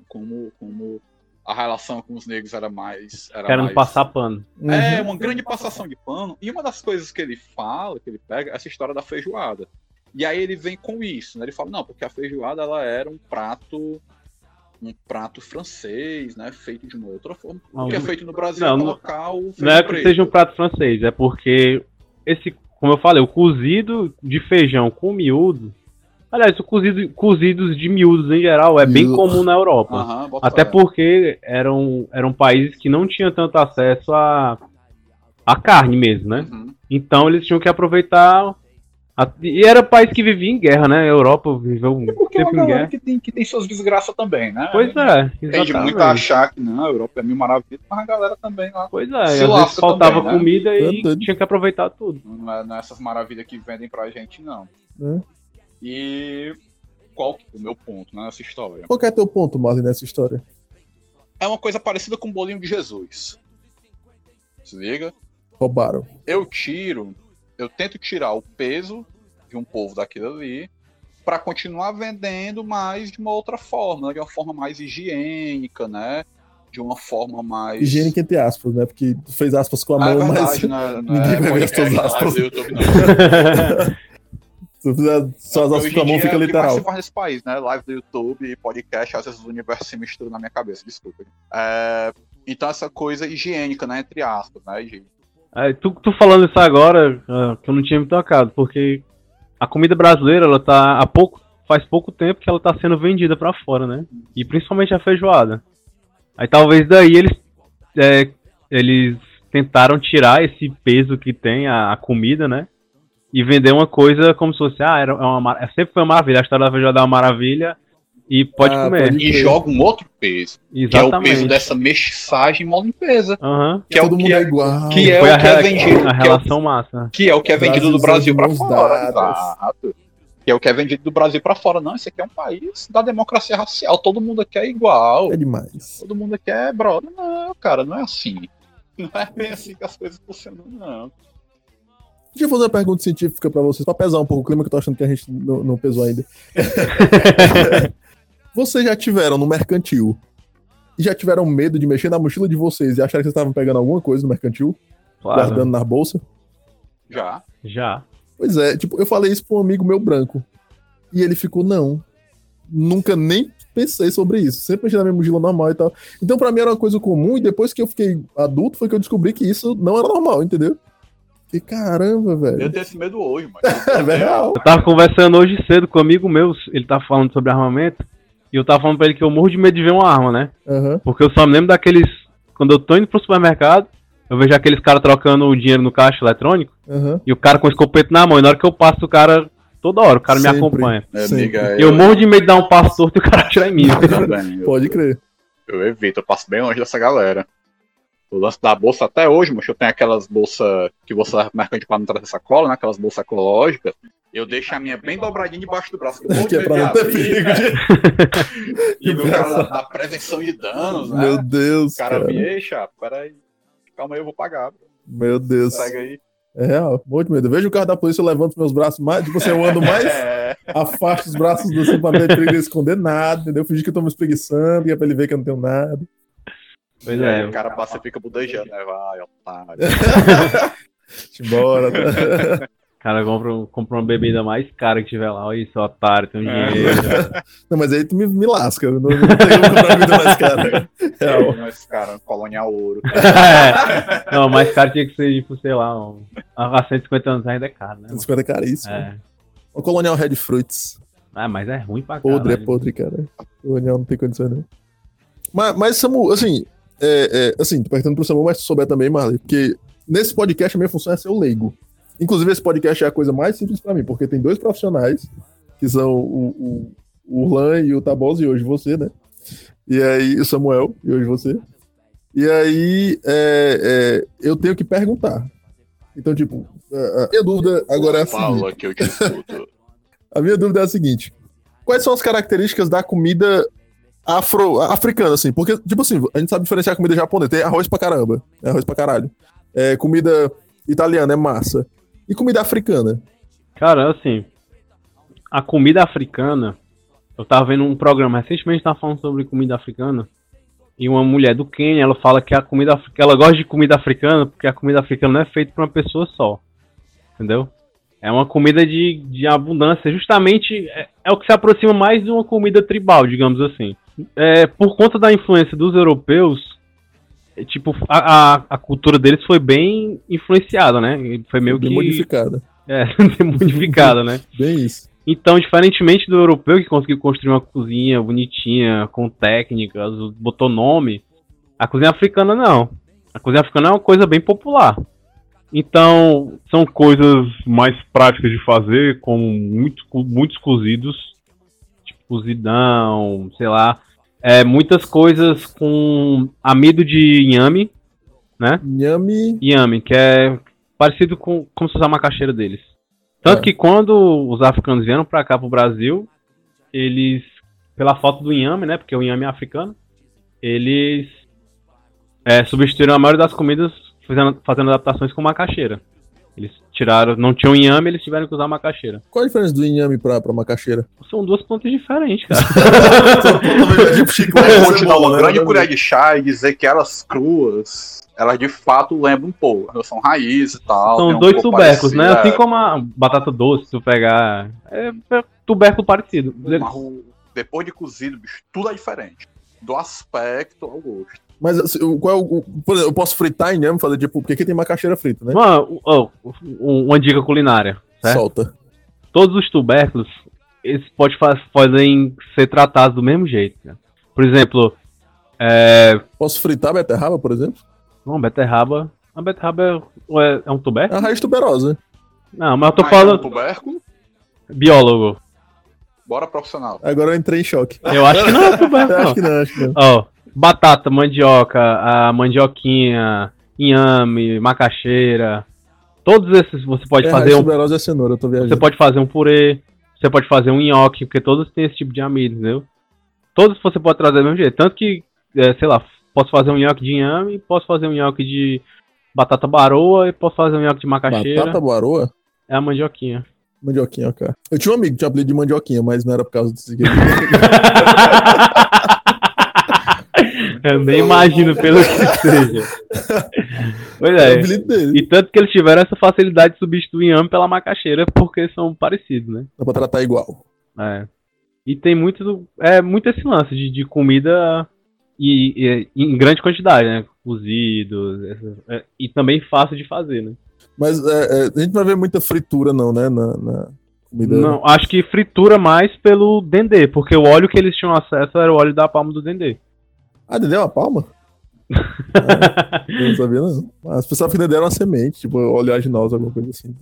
Como, como a relação com os negros era mais. Era Querendo mais... passar pano. É, Uhum. uma grande passação de pano. E uma das coisas que ele fala, que ele pega, é essa história da feijoada. E aí ele vem com isso, né? Ele fala, não, porque a feijoada ela era um prato um prato francês, né? Feito de uma outra forma. Não, o que é feito no Brasil não, é não- feijão Não é que preto. seja um prato francês, é porque esse, como eu falei, o cozido de feijão com miúdo. Aliás, o cozido, cozidos de miúdos em geral é bem comum na Europa. Aham, Até porque eram, eram países que não tinham tanto acesso a, a carne mesmo, né? Uhum. Então eles tinham que aproveitar. a- e era país que vivia em guerra, né? A Europa viveu um Porque é uma tempo em galera guerra. que tem, que tem suas desgraças também, né? Pois é, Tende exatamente. muito a achar que não, a Europa é mil maravilhas, mas a galera também lá. Pois é, Se às vezes faltava também, né? comida e Tanto- tinha que aproveitar tudo. Não é, não é essas maravilhas que vendem pra gente, não. É. E qual que é o meu ponto né, nessa história? Qual que é teu ponto, Marley, nessa história? É uma coisa parecida com o bolinho de Jesus. Se liga? Roubaram. Eu tiro, eu tento tirar o peso de um povo daquilo ali para continuar vendendo, mas de uma outra forma, né? de uma forma mais higiênica, né? De uma forma mais. Higiênica entre aspas, né? Porque tu fez aspas com a Ah, é mão, mas verdade, né? Não ninguém é vai ver as tuas aspas. do YouTube, não. Se tu fizer só as em com a mão, fica é o que mais literal. nesse país, né? Live do YouTube, podcast, às vezes o universo se mistura na minha cabeça, desculpa. É, então essa coisa higiênica, né? Entre aspas, né? de- É, tu, tu falando isso agora, ah, que eu não tinha me tocado, porque a comida brasileira, ela tá há pouco, faz pouco tempo que ela tá sendo vendida pra fora, né? E principalmente a feijoada. Aí talvez daí eles, é, eles tentaram tirar esse peso que tem a, a comida, né? E vender uma coisa como se fosse, ah, era uma, mar- sempre foi uma maravilha, a história da feijoada é uma maravilha e pode Ah, comer. E joga um outro peso, que é o Exatamente. peso dessa mestiçagem mal limpeza. Aham. Que é o Todo que mundo é é, igual. que é Foi o a, que é vendido. a é relação massa. que é o que é vendido do Brasil de fora. Exato. Que é o que é vendido do Brasil pra fora. Não, isso aqui é um país da democracia racial. Todo mundo aqui é igual. É demais. Todo mundo aqui é brother. Não, cara, não é assim. Não é bem assim que as coisas funcionam, não. Deixa eu fazer uma pergunta científica pra vocês, pra pesar um pouco o clima que eu tô achando que a gente não, não pesou ainda. vocês já tiveram no mercantil e já tiveram medo de mexer na mochila de vocês e acharam que vocês estavam pegando alguma coisa no mercantil, Claro. guardando na bolsa? Já. Já. Pois é, tipo, eu falei isso pra um amigo meu branco. E ele ficou, não. Nunca nem pensei sobre isso. Sempre mexi na minha mochila normal e tal. Então, pra mim era uma coisa comum, e depois que eu fiquei adulto, foi que eu descobri que isso não era normal, entendeu? Que caramba, Eu velho. tenho esse medo hoje, mas. É real. Eu tava conversando hoje cedo com um amigo meu, ele tava falando sobre armamento, e eu tava falando pra ele que eu morro de medo de ver uma arma, né? Aham. Porque eu só me lembro daqueles. Quando eu tô indo pro supermercado, eu vejo aqueles caras trocando o dinheiro no caixa eletrônico, Aham. e o cara com o escopeta na mão, e na hora que eu passo, o cara. Toda hora, o cara me Sempre. acompanha. É, amiga, Eu morro de medo de dar um passo torto e o cara atirar em mim. eu. Eu, Pode crer. eu evito, eu passo bem longe dessa galera. O lance da bolsa até hoje, eu tenho aquelas bolsas que você pro mercante pra não trazer sacola, né? Aquelas bolsas ecológicas. Eu deixo a minha bem dobradinha debaixo do braço. morro Que é de pra não de ter perigo né? de. E no caso da, prevenção de danos, né? Meu Deus, O cara cara. me ei, chapa, peraí. Calma aí, eu vou pagar. bro. Meu Deus. Segue aí. É real. Muito medo. Eu vejo o carro da polícia, eu levanto meus braços mais. Tipo assim, eu ando mais. É, afasto os braços assim pra não ter perigo de esconder nada, entendeu? Fingir que eu tô me espreguiçando, que é pra ele ver que eu não tenho nada. Pois aí é. o cara passa e fica budejando, né? Vai, otário. Embora. O cara compra, um- compra uma bebida mais cara que tiver lá. Olha isso, otário, tem um É. dinheiro. Não, mas aí tu me, me lasca. Eu não, não tenho como comprar vida mais cara. Real. Mas, cara, colonial ouro. É. Não, mais caro tinha que ser, tipo, sei lá, um, a 150 anos ainda é caro, né? mano? 50 é caríssimo. É. O Colonial Red Fruits. Ah, mas é ruim pra caralho. Podre é podre, cara. O Colonial não tem condição, não. Mas, mas Samu, assim, é, é, assim, tô perguntando pro Samu, mas se souber também, Marley, porque nesse podcast a minha função é ser o leigo. Inclusive, esse podcast é a coisa mais simples pra mim, porque tem dois profissionais, que são o, o, o Urlan e o Tabosa, e hoje você, né? E aí, o Samuel, e hoje você. E aí, é, é, eu tenho que perguntar. Então, tipo, a a minha dúvida agora é a seguinte. Que eu te escuto. A minha dúvida é a seguinte: quais são as características da comida afro, africana, assim? Porque, tipo assim, a gente sabe diferenciar comida japonesa. Tem arroz pra caramba. É arroz pra caralho. É, comida italiana é massa. E comida africana? Cara, assim, a comida africana, eu tava vendo um programa, recentemente tava falando sobre comida africana, e uma mulher do Quênia, ela fala que a comida ela gosta de comida africana porque a comida africana não é feita pra uma pessoa só. Entendeu? É uma comida de, de abundância, justamente é, é o que se aproxima mais de uma comida tribal, digamos assim. É, por conta da influência dos europeus, é, tipo, a, a, a cultura deles foi bem influenciada, né? Foi meio Bem que modificada. é, modificada, né? Bem isso. Então, diferentemente do europeu que conseguiu construir uma cozinha bonitinha, com técnicas, botou nome, a cozinha africana não. A cozinha africana é uma coisa bem popular. Então, são coisas mais práticas de fazer, como muito, muitos cozidos, tipo cozidão, sei lá. É, muitas coisas com amido de inhame, né? Nhame. Yami, que é parecido com como se fosse a macaxeira deles. Tanto É. que quando os africanos vieram pra cá pro Brasil, eles, pela falta do inhame, né, porque o inhame é africano, eles é, substituíram a maioria das comidas fazendo, fazendo adaptações com macaxeira. Eles tiraram, não tinham inhame, eles tiveram que usar macaxeira. Qual a diferença do inhame pra, pra macaxeira? São duas plantas diferentes, cara. tipo te dar cebola, uma né? grande colher de chá e dizer que elas cruas, elas de fato lembram um pouco. Elas são raízes e tal. São um dois tubérculos, né? Assim como a batata doce, se tu pegar. É, é tubérculo parecido. é. Mas depois de cozido, bicho, tudo é diferente. Do aspecto ao gosto. Mas assim, qual é o, por exemplo, eu posso fritar inhame, fazer tipo, porque aqui tem macaxeira frita, né? Mano, um- uma dica culinária. certo? Solta. Todos os tubérculos, eles pode fa- podem ser tratados do mesmo jeito. cara. Por exemplo, é. Posso fritar beterraba, por exemplo? Não, beterraba. A beterraba é, é- é um É tubérculo? a raiz tuberosa. Não, mas eu tô Mas é um falando. tubérculo, Biólogo. bora profissional. Agora eu entrei em choque. Eu acho que não é Eu tubérculo, acho que não, acho que não. Ó, batata, mandioca, a mandioquinha, inhame, macaxeira. Todos esses você pode é, fazer um, é cenoura, eu tô viajando. você pode fazer um purê, você pode fazer um nhoque, porque todos têm esse tipo de amido, entendeu? Todos você pode trazer do mesmo jeito, tanto que, é, sei lá, posso fazer um nhoque de inhame, posso fazer um nhoque de batata baroa e posso fazer um nhoque de macaxeira. Batata baroa? É a mandioquinha. Mandioquinha, cara. Eu tinha um amigo que tinha apelido de mandioquinha, mas não era por causa disso aqui. Eu nem imagino pelo que seja. Pois é. dele. E tanto que eles tiveram essa facilidade de substituir inhame pela macaxeira porque são parecidos, né? Dá pra tratar igual. É. E tem muito, é, muito esse lance de, de comida e, e- em grande quantidade, né? Cozidos. é, e também fácil de fazer, né? Mas é, é, a gente não vai ver muita fritura, não, né? Na, na comida. Não, acho que fritura mais pelo dendê, porque o óleo que eles tinham acesso era o óleo da palma do dendê. Ah, Dedé é uma palma? Ah, eu não sabia, não. As pessoas que era uma semente, tipo oleaginosa, alguma coisa assim.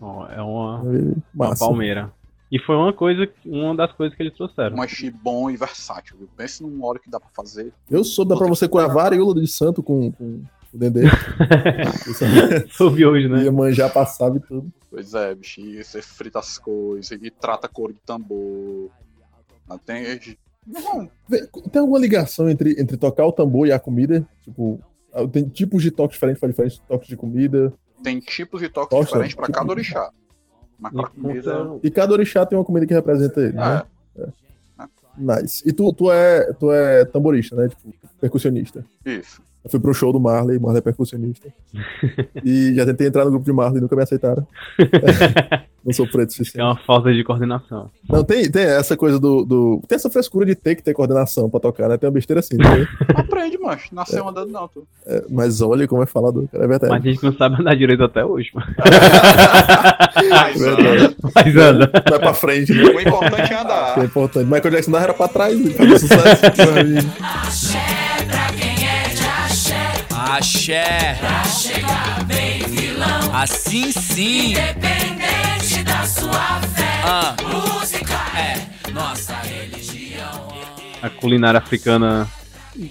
Ó, é uma, uma palmeira. E foi uma coisa, uma das coisas que eles trouxeram. Um achi bom e versátil. Viu? Pense num óleo que dá pra fazer. Eu sou, dá pra você coar varíola de santo com, com o. Isso Soube hoje, né? Ia manjar, passava e tudo. Pois é, bicho. E você frita as coisas e trata couro de tambor. Tem. Não, Tem alguma ligação entre, entre tocar o tambor e a comida? Tipo, ah, tem tipos de toques diferentes para diferentes toques de comida. tem tipos de toques Poxa, diferentes pra tipo- cada orixá. Mas pra comida. E cada orixá tem uma comida que representa ele, né? É, Nice. E tu, tu, é, tu é tamborista, né? Tipo, percussionista. isso. Eu fui pro show do Marley, Marley é percussionista. e já tentei entrar no grupo de Marley, nunca me aceitaram. Não sou preto o É uma falta de coordenação. Não, tem, tem essa coisa do, do. Tem essa frescura de ter que ter coordenação pra tocar, né? Tem uma besteira assim, né? Aprende, mancho. Nasceu andando, não, tu. É, mas olha como é falador, cara. É verdade. Mas a gente não sabe andar direito até hoje, mano. Mas, Verdade. Mas anda. Vai pra frente, né? o importante é andar. É importante. Michael Jackson não era pra trás, ele fazia sucesso. Axé. Pra chegar bem vilão. Assim sim. Independente da sua fé. Música é nossa religião. A culinária africana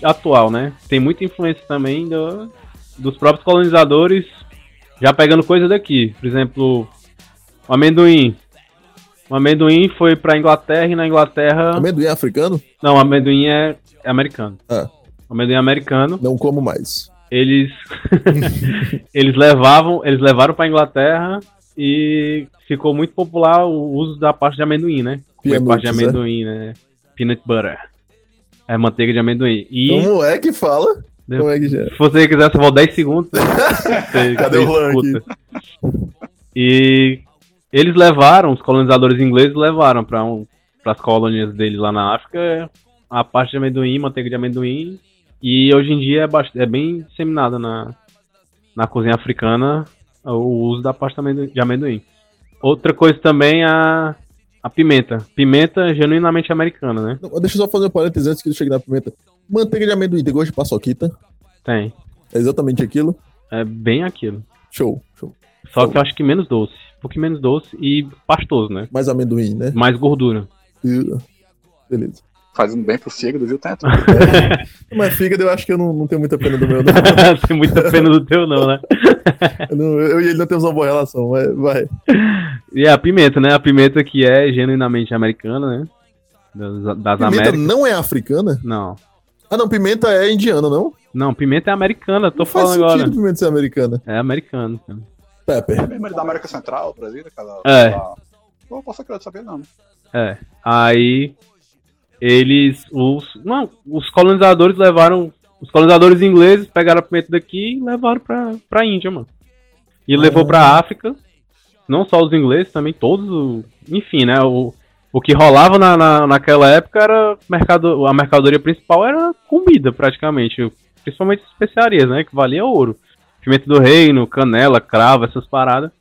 atual, né? Tem muita influência também do- dos próprios colonizadores já pegando coisa daqui. Por exemplo, o amendoim. O amendoim foi pra Inglaterra e na Inglaterra. Amendoim é africano? Não, o amendoim é, é americano. Ah. O amendoim é americano. Não como mais. Eles eles levavam, eles levaram pra Inglaterra e ficou muito popular o uso da parte de amendoim, né? Peanuts, parte de é? amendoim, né? Peanut butter. É manteiga de amendoim. E Como é que fala? Como é que já? se você quiser, você volta 10 segundos. Você, Cadê você o escuta. E eles levaram, os colonizadores ingleses levaram para um, as colônias deles lá na África a parte de amendoim, manteiga de amendoim. E hoje em dia é, bast- é bem disseminada na, na cozinha africana o uso da pasta de amendoim. Outra coisa também é a, a pimenta. Pimenta genuinamente americana, né? Não, Deixa eu só fazer um parênteses antes que eu chegue na pimenta. Manteiga de amendoim tem gosto de paçoquita. Tem. É exatamente aquilo. É bem aquilo. Show, show. Só que eu acho que menos doce. Um pouquinho menos doce e pastoso, né? Mais amendoim, né? Mais gordura. E- Beleza. Fazendo bem pro fígado, viu, Tento? Mas fígado eu acho que eu não, não tenho muita pena do meu, não. Tem muita pena do teu, não, né? Eu, não- eu e ele não temos uma boa relação, mas vai. E a pimenta, né? A pimenta que é genuinamente americana, né? Das, das Pimenta Américas. não é africana? Não. Ah, não, pimenta é indiana, não? Não, pimenta é americana, tô Não faz falando sentido agora. pimenta ser americana. É americano. cara. Pepper. Mesmo ele da América Central, Brasil, aquela. É. aquela- não posso acreditar saber, não. É. Aí eles. Os, não, os colonizadores levaram. Os colonizadores ingleses pegaram a pimenta daqui e levaram pra, pra Índia, mano. E levou pra África. Não só os ingleses, também todos. enfim, né? O, o que rolava na, na, naquela época era. Mercado, a mercadoria principal era comida, praticamente. Principalmente especiarias, né? Que valia ouro. Pimenta do reino, canela, cravo, essas paradas.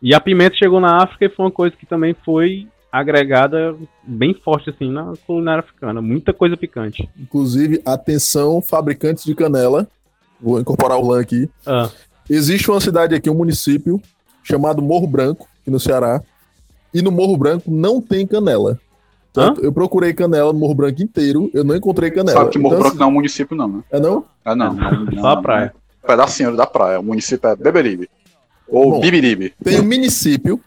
E a pimenta chegou na África e foi uma coisa que também foi agregada bem forte, assim, na culinária africana. Muita coisa picante. Inclusive, atenção, fabricantes de canela. Vou incorporar o lã aqui. Ah, Existe uma cidade aqui, um município, chamado Morro Branco, aqui no Ceará. E no Morro Branco não tem canela. Tanto, eu procurei canela no Morro Branco inteiro, eu não encontrei canela. Sabe que Morro Então, Branco não é um município, não, né? É não? É não. não, não só a praia. Um pedacinho da praia. O município é Beberibe. Ou Bom, Bibiribe. Tem um município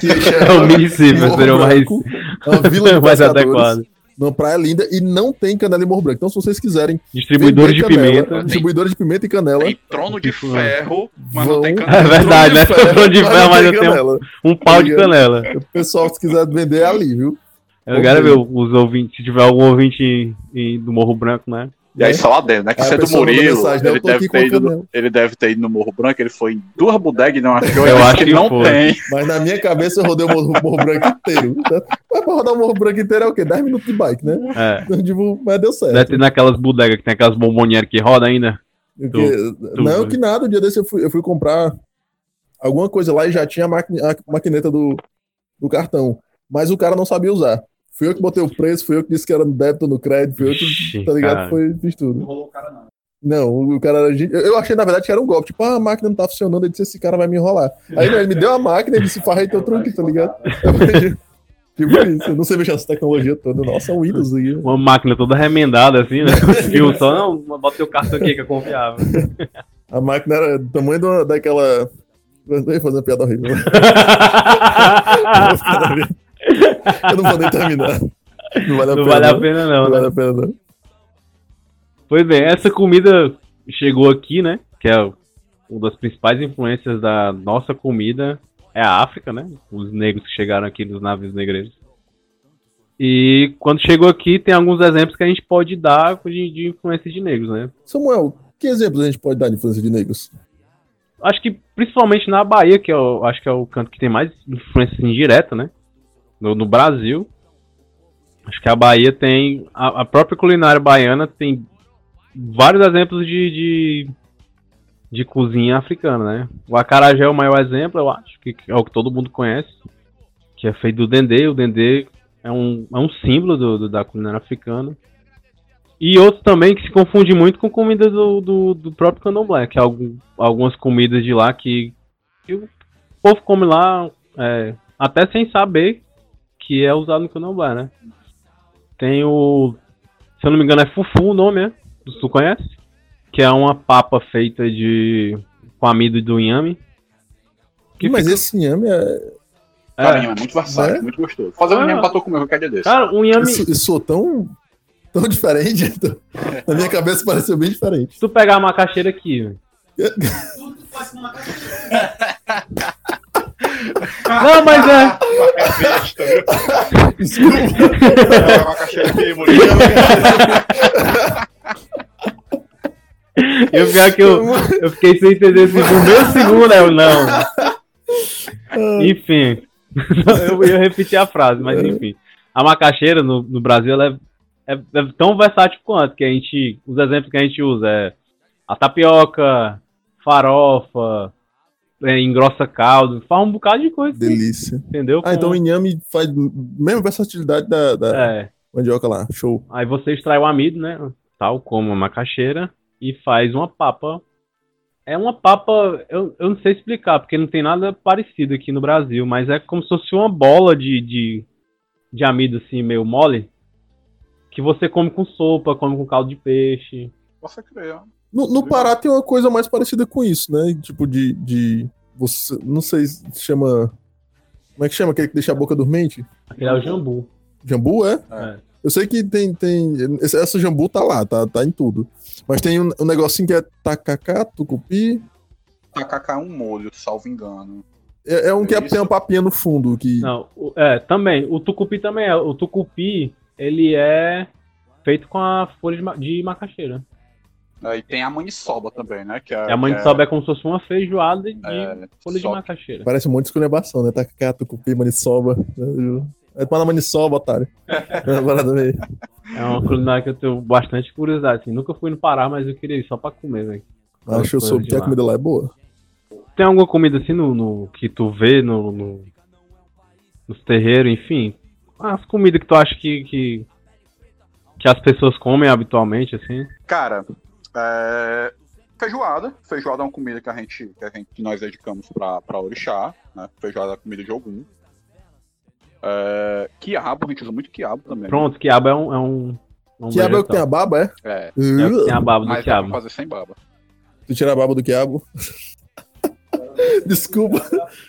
que É chama o município, seria o mais, é uma vila de mais adequado. numa praia linda e não tem canela em Morro Branco. Então, se vocês quiserem Distribuidores de canela, pimenta. distribuidores de pimenta e canela, Tem trono de Tipo, ferro, mas vão- não tem É canela. verdade, né? Trono de ferro, mas eu tenho canela. um pau de canela. O pessoal, se quiser vender, é ali, viu? Eu quero ver os ouvintes, se tiver algum ouvinte em- em- do Morro Branco, né? E aí só lá dentro, né? Que você é do Murilo, mensagem, né? ele deve, ter ido, no- ele deve ter ido no Morro Branco, ele foi em duas bodegas e não achou, Eu acho que não foi. tem. Mas na minha cabeça eu rodei o Morro, Morro Branco inteiro. né? Mas pra rodar o Morro Branco inteiro é o quê? 10 minutos de bike, né? É. Então, tipo, mas deu certo. Deve ter naquelas bodegas que tem aquelas bombonieres que roda ainda. Porque- tu- não, que nada. Um dia desse eu fui, eu fui comprar alguma coisa lá e já tinha a, maqui- a maquineta do, do cartão. Mas o cara não sabia usar. Fui eu que botei o preço, fui eu que disse que era no débito ou no crédito, fui eu que, Ixi, tá ligado? cara. Foi, fiz tudo. rolou o cara, não. Não, o cara Eu eu achei, na verdade, que era um golpe. Tipo, ah, a máquina não tá funcionando. Ele disse: esse cara vai me enrolar. Aí não, ele me deu a máquina e disse: farrei teu truque, tá ligado? Eu tipo isso. Eu não sei mexer essa tecnologia toda. Nossa, é um Windows aí. Uma máquina toda remendada assim, né? Viu só, não, bota teu cartão aqui que é confiável. A máquina era do tamanho uma- daquela. Eu ia fazer uma piada horrível. Eu não vou nem terminar. Não vale a Não pena. vale a pena não, Não né? vale a pena, não. Pois bem, essa comida chegou aqui, né? Que é uma das principais influências da nossa comida é a África, né? Os negros que chegaram aqui nos navios negreiros. E quando chegou aqui, tem alguns exemplos que a gente pode dar de, de influência de negros, né? Samuel, que exemplos a gente pode dar de influência de negros? Acho que principalmente na Bahia, que é o, acho que é o canto que tem mais influência assim, direta, né? No, no Brasil. Acho que a Bahia tem. A, a própria culinária baiana tem vários exemplos de, de, de cozinha africana, né? O acarajé é o maior exemplo, eu acho, que é o que todo mundo conhece. Que é feito do dendê. O dendê é um, é um símbolo do, do- da culinária africana. E outro também que se confunde muito com comida do, do, do próprio candomblé, que é algum, algumas comidas de lá que, que o povo come lá é, até sem saber que é usado no candomblé, né? Tem o. Se eu não me engano, é fufu o nome, né? Tu conhece? Que é uma papa feita de. com amido do inhame. Que Mas fica- esse inhame é. Cara, é, é muito versátil, Né? muito gostoso. Fazer um Ah. inhame pra tu comer qualquer dia desse. Cara, o inhame. Isso, isso tão. tão diferente. Na minha cabeça pareceu bem diferente. Se tu pegar a macaxeira aqui, velho. Não, mas é. É uma caixeira aqui. Eu pior que eu, eu fiquei sem entender assim por meio segundo, né? Eu, Não. Enfim. Eu ia repetir a frase, mas enfim. A macaxeira no, no Brasil ela é, é- é tão versátil quanto que a gente. Os exemplos que a gente usa é a tapioca, farofa, é, engrossa caldo, faz um bocado de coisa, Delícia. entendeu? Ah, então o Com- inhame faz mesmo versatilidade da, da É. mandioca lá. Show. Aí você extrai o amido, né? Tal como a macaxeira, e faz uma papa. É uma papa, eu, eu não sei explicar, porque não tem nada parecido aqui no Brasil, mas é como se fosse uma bola de, de, de amido, assim, meio mole, que você come com sopa, come com caldo de peixe. Você crê, ó. No, no Pará tem uma coisa mais parecida com isso, né? Tipo de. de você, não sei se chama. Como é que chama? Aquele que deixa a boca dormente? Aquele é o jambu. Jambu, é? É. Eu sei que tem. tem esse- essa jambu tá lá, tá, tá em tudo. Mas tem um, um negocinho que é tacacá, tucupi. tacacá é um molho, salvo engano. É, é um que É isso? tem uma papinha no fundo. Que... Não, é, também. O tucupi também é. O tucupi, ele é feito com a folha de, ma- de macaxeira. É, e tem a maniçoba também, né? Que é, E a maniçoba é como se fosse uma feijoada de é, folha de macaxeira. Parece um monte de esculhambação, né? Tacacá, tucupi, maniçoba. Né? É tomar na maniçoba, otário. É É uma culinária que eu tenho bastante curiosidade. Assim. Nunca fui no Pará, mas eu queria ir só pra comer, velho. Acho que eu soube que a comida lá é boa. Tem alguma comida assim no, no- que tu vê no, no- nos terreiros, enfim? As comidas que tu acha que, que, que as pessoas comem habitualmente, assim? Cara, é, feijoada. Feijoada é uma comida que a gente, que, a gente, que nós dedicamos pra, pra orixá, né? Feijoada é a comida de algum. É, quiabo, a gente usa muito quiabo também. Pronto, quiabo é um. É um, é um Quiabo é o que tem a baba, é? É, É o que tem a baba do mas dá pra quiabo. fazer sem baba. Tu tira a baba do quiabo. Desculpa,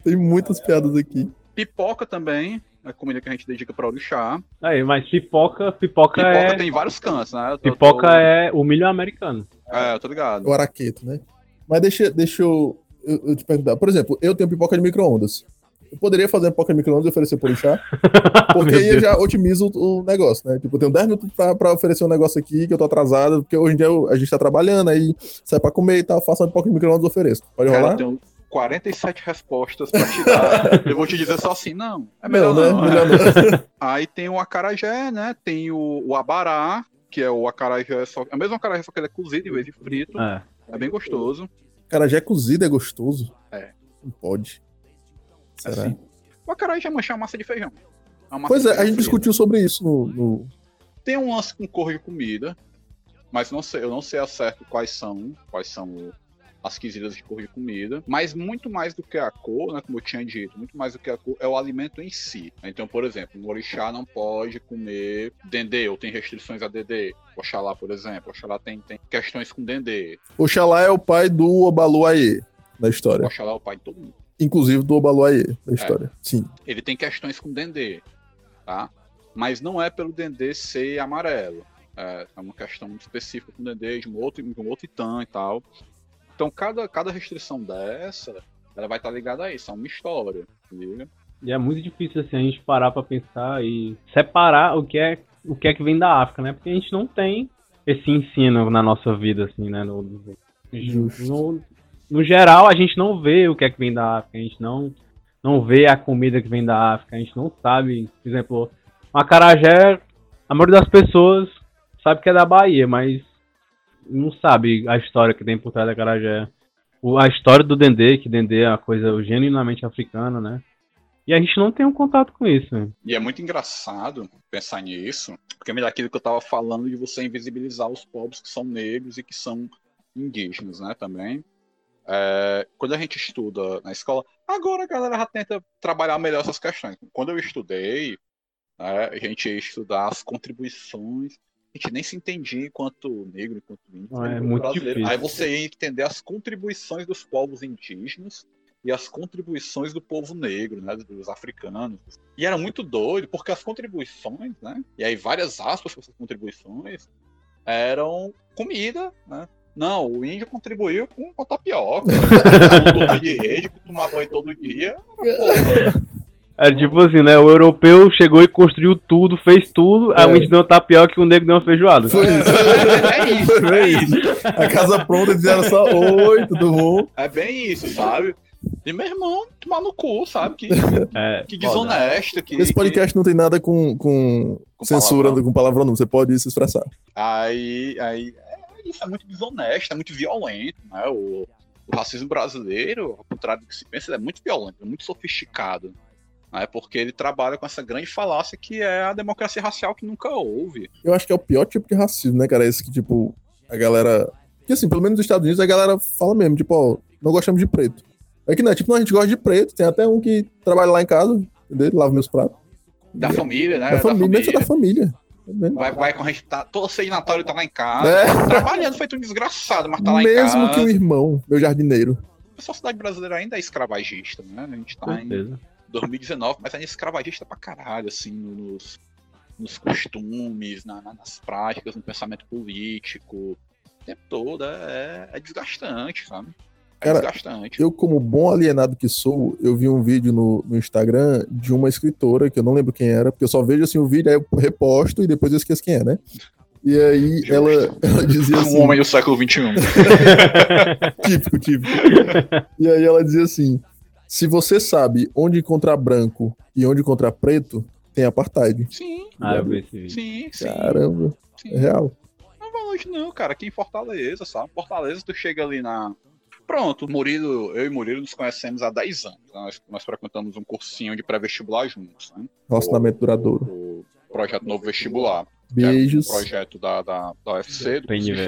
tem muitas piadas aqui. Pipoca também, é comida que a gente dedica pra orixá. Aí, mas pipoca, pipoca, Pipoca é. tem vários cantos, né? Tô- Pipoca tô- é o milho americano. É, eu tô ligado. O araqueto, né? Mas deixa, deixa eu, eu, eu te perguntar. Por exemplo, eu tenho pipoca de micro-ondas. Eu poderia fazer pipoca de micro-ondas e oferecer por chá, porque aí eu já otimizo o, o negócio, né? Tipo, eu tenho 10 minutos pra, pra oferecer um negócio aqui que eu tô atrasado, porque hoje em dia eu- a gente tá trabalhando, aí sai pra comer e tal, faço uma pipoca de micro-ondas e ofereço. Pode Cara, rolar? eu tenho 47 respostas pra te dar. eu vou te dizer só assim, não. É melhor não, né? não. Melhor não. Aí tem o acarajé, né? Tem o, o abará, que é o acarajé, só, é o mesmo acarajé, só que ele é cozido em vez de frito. É. É bem gostoso. Cara, já é cozido, é gostoso. É. Não pode. Será? Assim, o acarajé é manchar massa de feijão. É uma massa Pois de é, a gente frita. discutiu sobre isso no. no- Tem um lance com cor de comida, mas não sei, eu não sei a certo quais são, quais são as quesidas de cor de comida, mas muito mais do que a cor, né, como eu tinha dito, muito mais do que a cor é o alimento em si. Então, por exemplo, um orixá não pode comer dendê, ou tem restrições a dendê. Oxalá, por exemplo, Oxalá tem, tem questões com dendê. Oxalá é o pai do Obaluaê da história. Oxalá é o pai de todo mundo. Inclusive do Obaluaê É. da história. Sim. ele tem questões com dendê, tá? Mas não é pelo dendê ser amarelo. É, é uma questão muito específica com dendê, de um outro, de um outro itã e tal. Então, cada, cada restrição dessa, ela vai estar ligada a isso, a uma história, liga? E é muito difícil assim a gente parar pra pensar e separar o que é o que é que vem da África, né? Porque a gente não tem esse ensino na nossa vida assim, né? No, no- no, no geral a gente não vê o que é que vem da África, a gente não não vê a comida que vem da África, a gente não sabe, por exemplo, o acarajé, a maioria das pessoas sabe que é da Bahia, mas não sabe a história que tem por trás da acarajé. O- A história do Dendê, que Dendê é uma coisa genuinamente africana, né? E a gente não tem um contato com isso. né? E é muito engraçado pensar nisso, porque é daquilo que eu tava falando de você invisibilizar os povos que são negros e que são indígenas, né, também. É, quando a gente estuda na escola, agora a galera já tenta trabalhar melhor essas questões. Quando eu estudei, né, a gente ia estudar as contribuições, gente nem se entendia enquanto negro, enquanto índio, Ah, é muito brasileiro. difícil. Aí você ia entender as contribuições dos povos indígenas e as contribuições do povo negro, né, dos africanos. E era muito doido, porque as contribuições, né, e aí várias aspas para essas contribuições, eram comida, né. Não, o índio contribuiu com, com tapioca, torre de rede, com tomar banho todo dia. Porra, É tipo assim, né? O europeu chegou e construiu tudo, fez tudo, É. o índio deu uma tapioca e o negro deu uma feijoada. Foi isso. é isso, Foi é isso. A casa pronta, eles fizeram só oi, tudo bom? É bem isso, sabe? E meu irmão, tomar no cu, sabe? Que, É, que desonesto. Que, Esse podcast não tem nada com, com, Com censura, palavrão. com palavrão, não. Você pode se expressar. Aí, aí é, isso é muito desonesto, é muito violento, né? O, o racismo brasileiro, ao contrário do que se pensa, ele é muito violento, é muito sofisticado. Né? Porque ele trabalha com essa grande falácia que é a democracia racial que nunca houve. Eu acho que é o pior tipo de racismo, né, cara? Esse que, tipo, a galera. Que assim, pelo menos nos Estados Unidos, a galera fala mesmo, tipo, ó, não gostamos de preto. É que não, é tipo, não, a gente gosta de preto, tem até um que trabalha lá em casa, entendeu? Lava meus pratos. Da família, né? Da família, deve ser da família. Vendo? Vai, vai com a gente tá. Natal ele tá lá em casa. É. Trabalhando, feito um desgraçado, mas tá lá em Mesmo casa. que o irmão, meu jardineiro. A sociedade brasileira ainda é escravagista, né? A gente tá em certeza. 2019, mas ainda é escravagista pra caralho, assim, nos, nos costumes, na- na- nas práticas, no pensamento político. O tempo todo é, é desgastante, sabe? É Cara, desgastante. Eu, como bom alienado que sou, eu vi um vídeo no, no Instagram de uma escritora, que eu não lembro quem era, porque eu só vejo assim o vídeo, aí eu reposto e depois eu esqueço quem é, né? E aí ela, ela dizia assim. Um homem do século. XXI. típico, típico. E aí ela dizia assim: se você sabe onde encontrar branco e onde encontrar preto, tem apartheid. Sim, Ah, eu vi esse vídeo. sim, sim. Caramba, sim. é real. Não vai longe não, cara. Aqui em Fortaleza, sabe? Fortaleza, tu chega ali na... Pronto, Murilo, eu e Murilo nos conhecemos há 10 anos. né? Nós, nós frequentamos um cursinho de pré-vestibular juntos, né? Relacionamento duradouro. O projeto Novo Vestibular. era Beijos. Um projeto da, da, da UFC, do curso de PNV.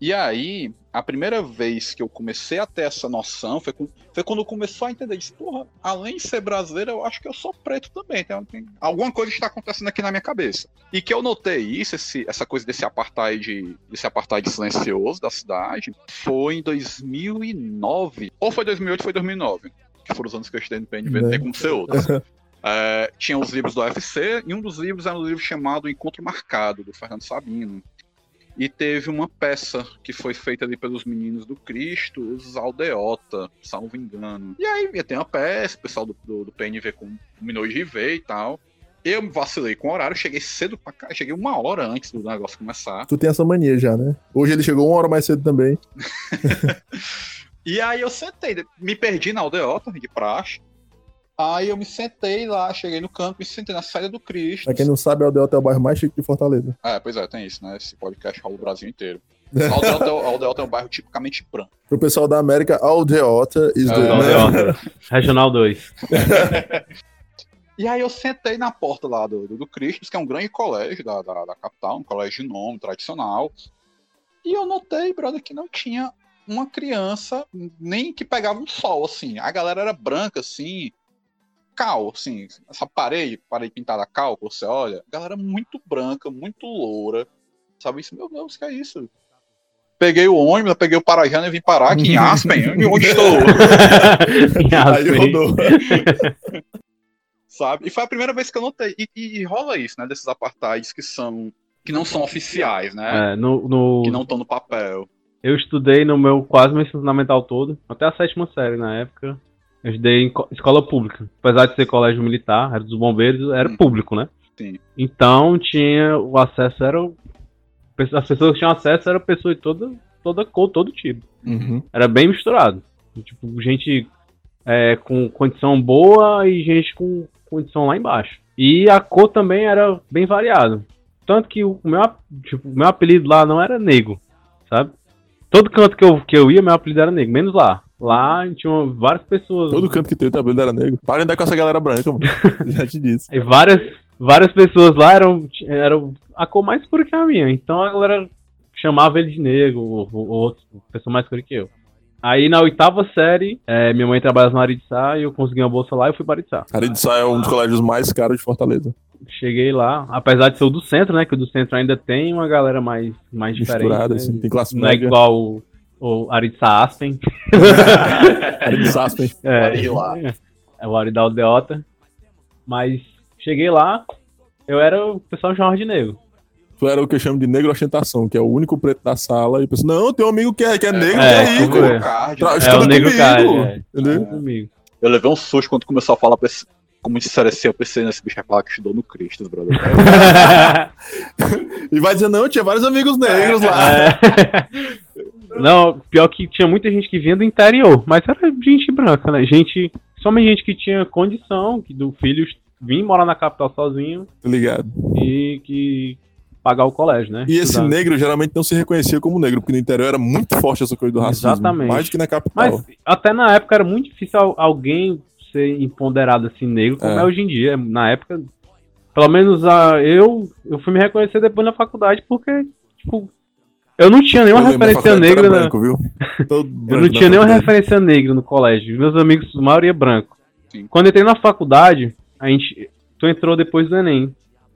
E aí, a primeira vez que eu comecei a ter essa noção foi, com- foi quando começou a entender. Disse, porra, além de ser brasileiro, eu acho que eu sou preto também. Tem, tem- alguma coisa está acontecendo aqui na minha cabeça. E que eu notei isso, esse- essa coisa desse apartheid, desse apartheid silencioso da cidade, foi em 2009. Ou foi 2008 ou foi 2009. Que foram os anos que eu estudei no PNV, não tem como ser outros. É, tinha os livros do UFC, e um dos livros era um livro chamado Encontro Marcado, do Fernando Sabino. E teve uma peça que foi feita ali pelos meninos do Cristo, os Aldeota, salvo engano. E aí ia ter uma peça, o pessoal do, do, do PNV combinou de ver e tal. Eu me vacilei com o horário, cheguei cedo pra cá, cheguei uma hora antes do negócio começar. Tu tem essa mania já, né? Hoje ele chegou uma hora mais cedo também. E aí eu sentei, me perdi na aldeota de praxe. Aí eu me sentei lá, cheguei no canto, me sentei na saída do Cristo. Pra quem não sabe, a Aldeota é o bairro mais chique de Fortaleza. É, pois é, tem isso, né? Esse podcast rola o Brasil inteiro. A Aldeota, é o- é um bairro tipicamente branco. Pro pessoal da América, Aldeota is É, the- Aldeota. Regional 2. E aí eu sentei na porta lá do, do, do Cristo, que é um grande colégio da, da, da capital, um colégio de nome, tradicional. E eu notei, brother, que não tinha uma criança nem que pegava um sol, assim. A galera era branca, assim, cal, assim, essa parede, parede pintada a cal, que você olha, galera muito branca, muito loura, sabe isso? Meu Deus, que é isso? Peguei o ônibus, peguei o Parajana e vim parar aqui em Aspen, onde- onde estou? Aí rodou. sabe? E foi a primeira vez que eu notei. E, e- e rola isso, né? Desses apartheids que são que não são oficiais, né? É, no, no- Que não estão no papel. Eu estudei no meu quase meu ensino fundamental todo, até a sétima série na época. Eu estudei em co- escola pública. Apesar de ser colégio militar, era dos bombeiros, era Hum. público, né? Sim. Então tinha. O acesso era. As pessoas que tinham acesso eram pessoas de toda, toda cor, todo tipo. Uhum. Era bem misturado. Tipo, gente é, com condição boa e gente com condição lá embaixo. E a cor também era bem variada. Tanto que o meu, tipo, meu apelido lá não era negro, sabe? Todo canto que eu, que eu ia, meu apelido era negro, menos lá. Lá tinha várias pessoas. Todo canto que tem o cabelo era negro. Para de andar com essa galera branca, mano. Já te disse. E várias, várias pessoas lá eram, eram a cor mais escura que a minha. Então a galera chamava ele de negro, ou, ou pessoa mais escura que eu. Aí na oitava série, é, minha mãe trabalhava na Aritsá e eu consegui uma bolsa lá e fui para Aritsá. Aridissá é um dos colégios mais caros de Fortaleza. Cheguei lá, apesar de ser o do centro, né? Que o do centro ainda tem uma galera mais, mais diferente. Né? assim. Tem classe Não é igual o, o Aritsá Aspen. Aridissá, Aspen. É, é o Ari da Aldeota. Mas cheguei lá, eu era o pessoal chamava de negro. Tu era o que eu chamo de negro ostentação, que é o único preto da sala. E eu penso, não, tem um amigo que é, que é negro, É, que é rico. é? Card, Tra-? Estuda é o negro cara. É. Eu levei um susto quando começou a falar pense- como disseram assim, eu pensei nesse bicho vai falar que estudou no Cristo, brother. E vai dizer, não, tinha vários amigos negros lá. É. Não, pior que tinha muita gente que vinha do interior, mas era gente branca, né? Gente, somente gente que tinha condição que do filho vir morar na capital sozinho ligado? e que pagar o colégio, né? E esse Estudar. negro geralmente não se reconhecia como negro, porque no interior era muito forte essa coisa do racismo. Exatamente. Mais do que na capital. Mas até na época era muito difícil al- alguém ser empoderado assim negro como É. é, hoje em dia. Na época, pelo menos a, eu, eu fui me reconhecer depois na faculdade porque, tipo, eu não tinha nenhuma referência negra. na- branco, viu? Eu branco não tinha nenhuma faculdade. referência negra no colégio. Meus amigos, a maioria branco. Sim. Quando eu entrei na faculdade, a gente. Tu entrou depois do Enem.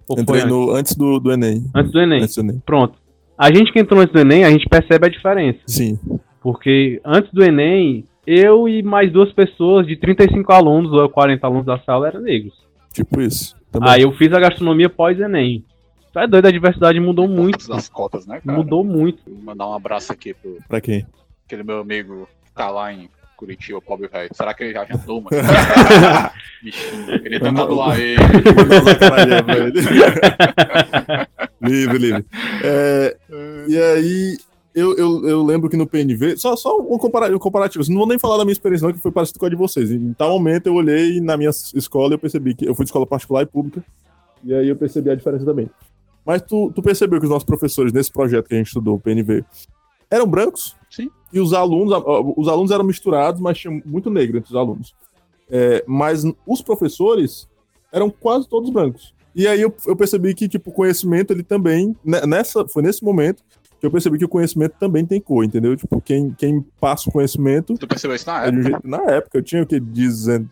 Ou Entrei antes? no, antes do, do Enem. Antes do Enem. Antes do Enem. Pronto. A gente que entrou antes do Enem, a gente percebe a diferença. Sim. Porque antes do Enem, eu e mais duas pessoas de 35 alunos ou 40 alunos da sala eram negros. Tipo isso. Também. Aí eu fiz a gastronomia pós-Enem. Tu é doido, a diversidade mudou muito. das cotas, né, cara? Mudou muito. Vou mandar um abraço aqui pro Pra quem? aquele meu amigo que tá lá em Curitiba, pobre velho. Será que ele já jantou, mano? Bichinho, ele tá lá ele. Mandou pra ele. livre, livre. É, e aí, eu, eu, eu lembro que no PNV, só, só um comparativo, um comparativo, assim, não vou nem falar da minha experiência, não, que foi parecido com a de vocês. Em tal momento eu olhei na minha escola e eu percebi que eu fui de escola particular e pública, e aí eu percebi a diferença também. Mas tu, tu percebeu que os nossos professores nesse projeto que a gente estudou, o PNV, eram brancos? Sim. E os alunos, os alunos eram misturados, mas tinha muito negro entre os alunos. É, mas os professores eram quase todos brancos. E aí eu, eu percebi que, tipo, o conhecimento, ele também, ne- nessa, foi nesse momento que eu percebi que o conhecimento também tem cor, entendeu? Tipo, quem, quem passa o conhecimento Tu percebeu isso na é um época? jeito- na época, eu tinha o que? 12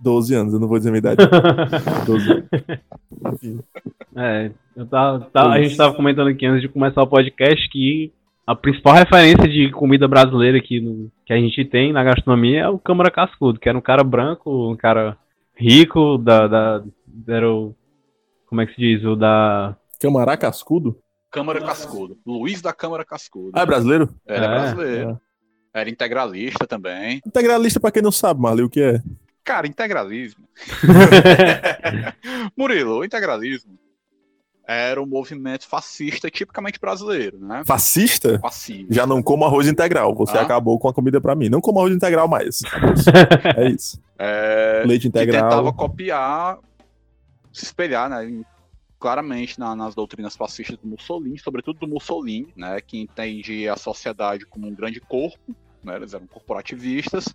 12 anos, eu não vou dizer a minha idade. 12 anos. Enfim. É, eu tava, tava- a gente tava comentando aqui antes de começar o podcast que a principal referência de comida brasileira aqui no, que a gente tem na gastronomia é o Câmara Cascudo, que era um cara branco, um cara rico, da, da era o, como é que se diz, o da... Camará Cascudo? Câmara Cascudo. Luiz da Câmara Cascudo. Ah, é brasileiro? Ele é, É, brasileiro. Era integralista também. Integralista, pra quem não sabe, Marley, o que é? Cara, integralismo. Murilo, o integralismo era um movimento fascista tipicamente brasileiro, né? Fascista? Passivo. Já não como arroz integral. Você Ah. acabou com a comida pra mim. Não como arroz integral mais. É isso. É, Leite que integral. tentava copiar, se espelhar, né, claramente na- nas doutrinas fascistas do Mussolini, sobretudo do Mussolini, né, que entende a sociedade como um grande corpo, né, eles eram corporativistas,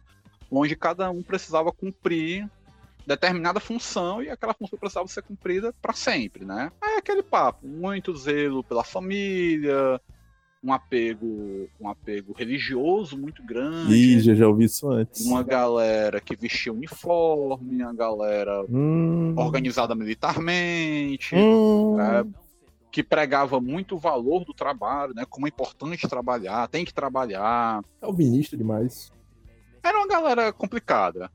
onde cada um precisava cumprir determinada função e aquela função precisava ser cumprida para sempre, né? Aí aquele papo, muito zelo pela família, um apego, um apego religioso muito grande Ih, já, já ouvi isso antes. uma galera que vestia uniforme, uma galera Hum, organizada militarmente, hum. é, que pregava muito o valor do trabalho, né? Como é importante trabalhar, tem que trabalhar. Calvinista demais. Era uma galera complicada.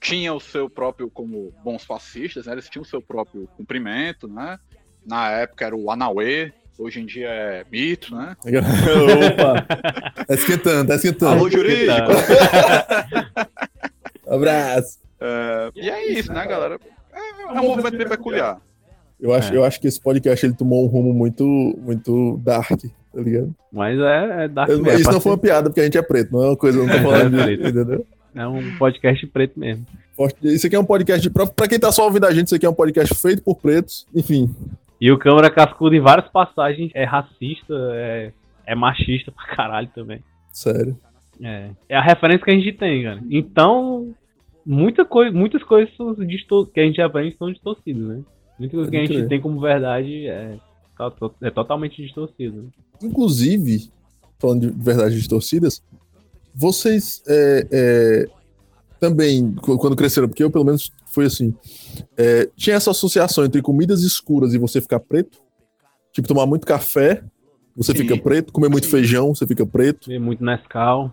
Tinha o seu próprio, como bons fascistas, né? Eles tinham o seu próprio cumprimento, né? Na época era o Anauê, hoje em dia é mito, né? Opa! Tá esquentando, tá esquentando. Alô, jurídico! Abraço. É, e é isso, né, galera? É, é um movimento bem peculiar. Eu acho, É. eu acho que esse podcast ele tomou um rumo muito, muito dark, tá ligado? Mas é, é Dark isso não foi uma piada, porque a gente é preto, não é uma coisa, não tô falando de, É preto. entendeu? É um podcast preto mesmo. Isso aqui é um podcast, de, pra, pra quem tá só ouvindo a gente, isso aqui é um podcast feito por pretos, enfim. E o Câmara Cascudo, em várias passagens, é racista, é, é machista pra caralho também. Sério. É, é a referência que a gente tem, cara. Então, muita coi muitas coisas que a gente aprende são distorcidas, né? Muita coisa que a gente tem como verdade é, to- é totalmente distorcido. Inclusive, falando de verdades distorcidas, vocês é, é, também, qu- quando cresceram, porque eu pelo menos foi assim, é, tinha essa associação entre comidas escuras e você ficar preto? Tipo, tomar muito café, você Sim. fica preto, comer muito Sim. feijão, você fica preto. Tem muito Nescau.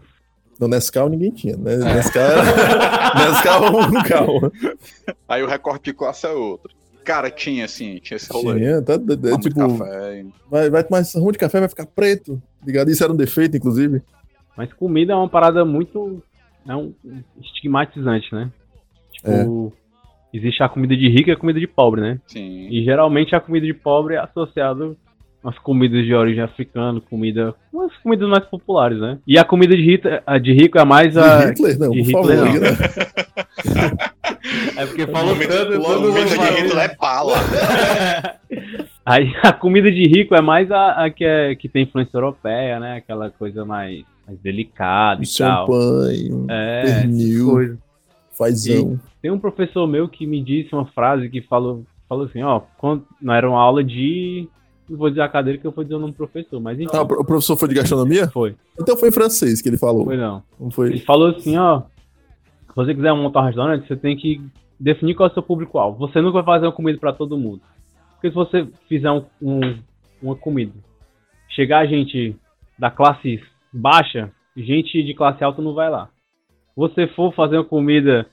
No Nescau ninguém tinha, né? Nescau era... Nescau era um carro. Aí o recorte de classe é outro. Cara, tinha assim, tinha esse rolê. Tinha, tá, é, tipo, café. vai, vai tomar esse rumo de café, vai ficar preto, ligado? Isso era um defeito, inclusive. Mas comida é uma parada muito. É um estigmatizante, né? Tipo, existe a comida de rico e a comida de pobre, né? Sim. E geralmente a comida de pobre é associada às comidas de origem africana, comida. umas comidas mais populares, né? E a comida de rico, a de rico é mais De a. Hitler, não, de por Hitler, favor. não. né? É porque falou tanto, O de. Hitler é pala. Aí a comida de rico é mais a, a que, é, que tem influência europeia, né? Aquela coisa mais, mais delicada e champanhe, um É, pernil, fazão. Tem um professor meu que me disse uma frase que falou, falou assim, ó, quando, não era uma aula de. Vou dizer a cadeira que eu vou dizer o nome do professor, mas enfim. Ah, o pro- o professor foi de gastronomia? Foi, Então foi em francês que ele falou. foi não. Não Ele foi? falou assim, ó, se você quiser montar um restaurante, você tem que definir qual é o seu público-alvo. Você nunca vai fazer uma comida pra todo mundo. Porque se você fizer um- um- uma comida, chegar gente da classe baixa, gente de classe alta não vai lá. Você for fazer uma comida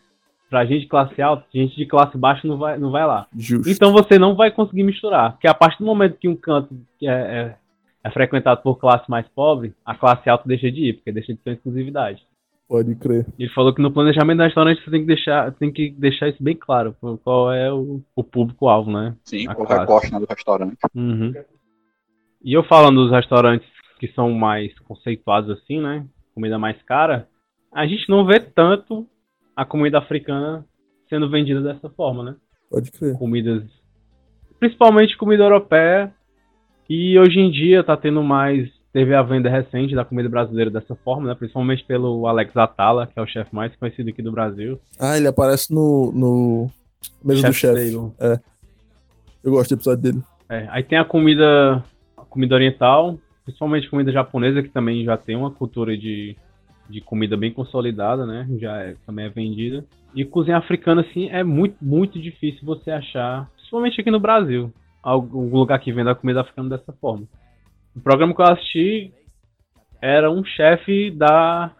pra gente de classe alta, gente de classe baixa não vai, não vai lá. Justo. Então você não vai conseguir misturar. Porque a partir do momento que um canto é, é- é frequentado por classe mais pobre, a classe alta deixa de ir, porque deixa de ter exclusividade. Pode crer. Ele falou que no planejamento do restaurante você tem que deixar, tem que deixar isso bem claro, qual é o, o público-alvo, né? Sim, A o classe. recorte né, do restaurante. Uhum. E eu falando dos restaurantes que são mais conceituados assim, né? Comida mais cara, a gente não vê tanto a comida africana sendo vendida dessa forma, né? Pode crer. Comidas. Principalmente comida europeia. E hoje em dia tá tendo mais. Teve a venda recente da comida brasileira dessa forma, né? Principalmente pelo Alex Atala, que é o chefe mais conhecido aqui do Brasil. Ah, ele aparece no, no Mesa do Chef Chefe. Taylor. Eu gosto do episódio dele. É, aí tem a comida, a comida oriental, principalmente comida japonesa, que também já tem uma cultura de, de comida bem consolidada, né? Já é- também é vendida. E cozinha africana, assim, é muito, muito difícil você achar, principalmente aqui no Brasil, algum lugar que venda comida africana dessa forma. O programa que eu assisti era um chefe da.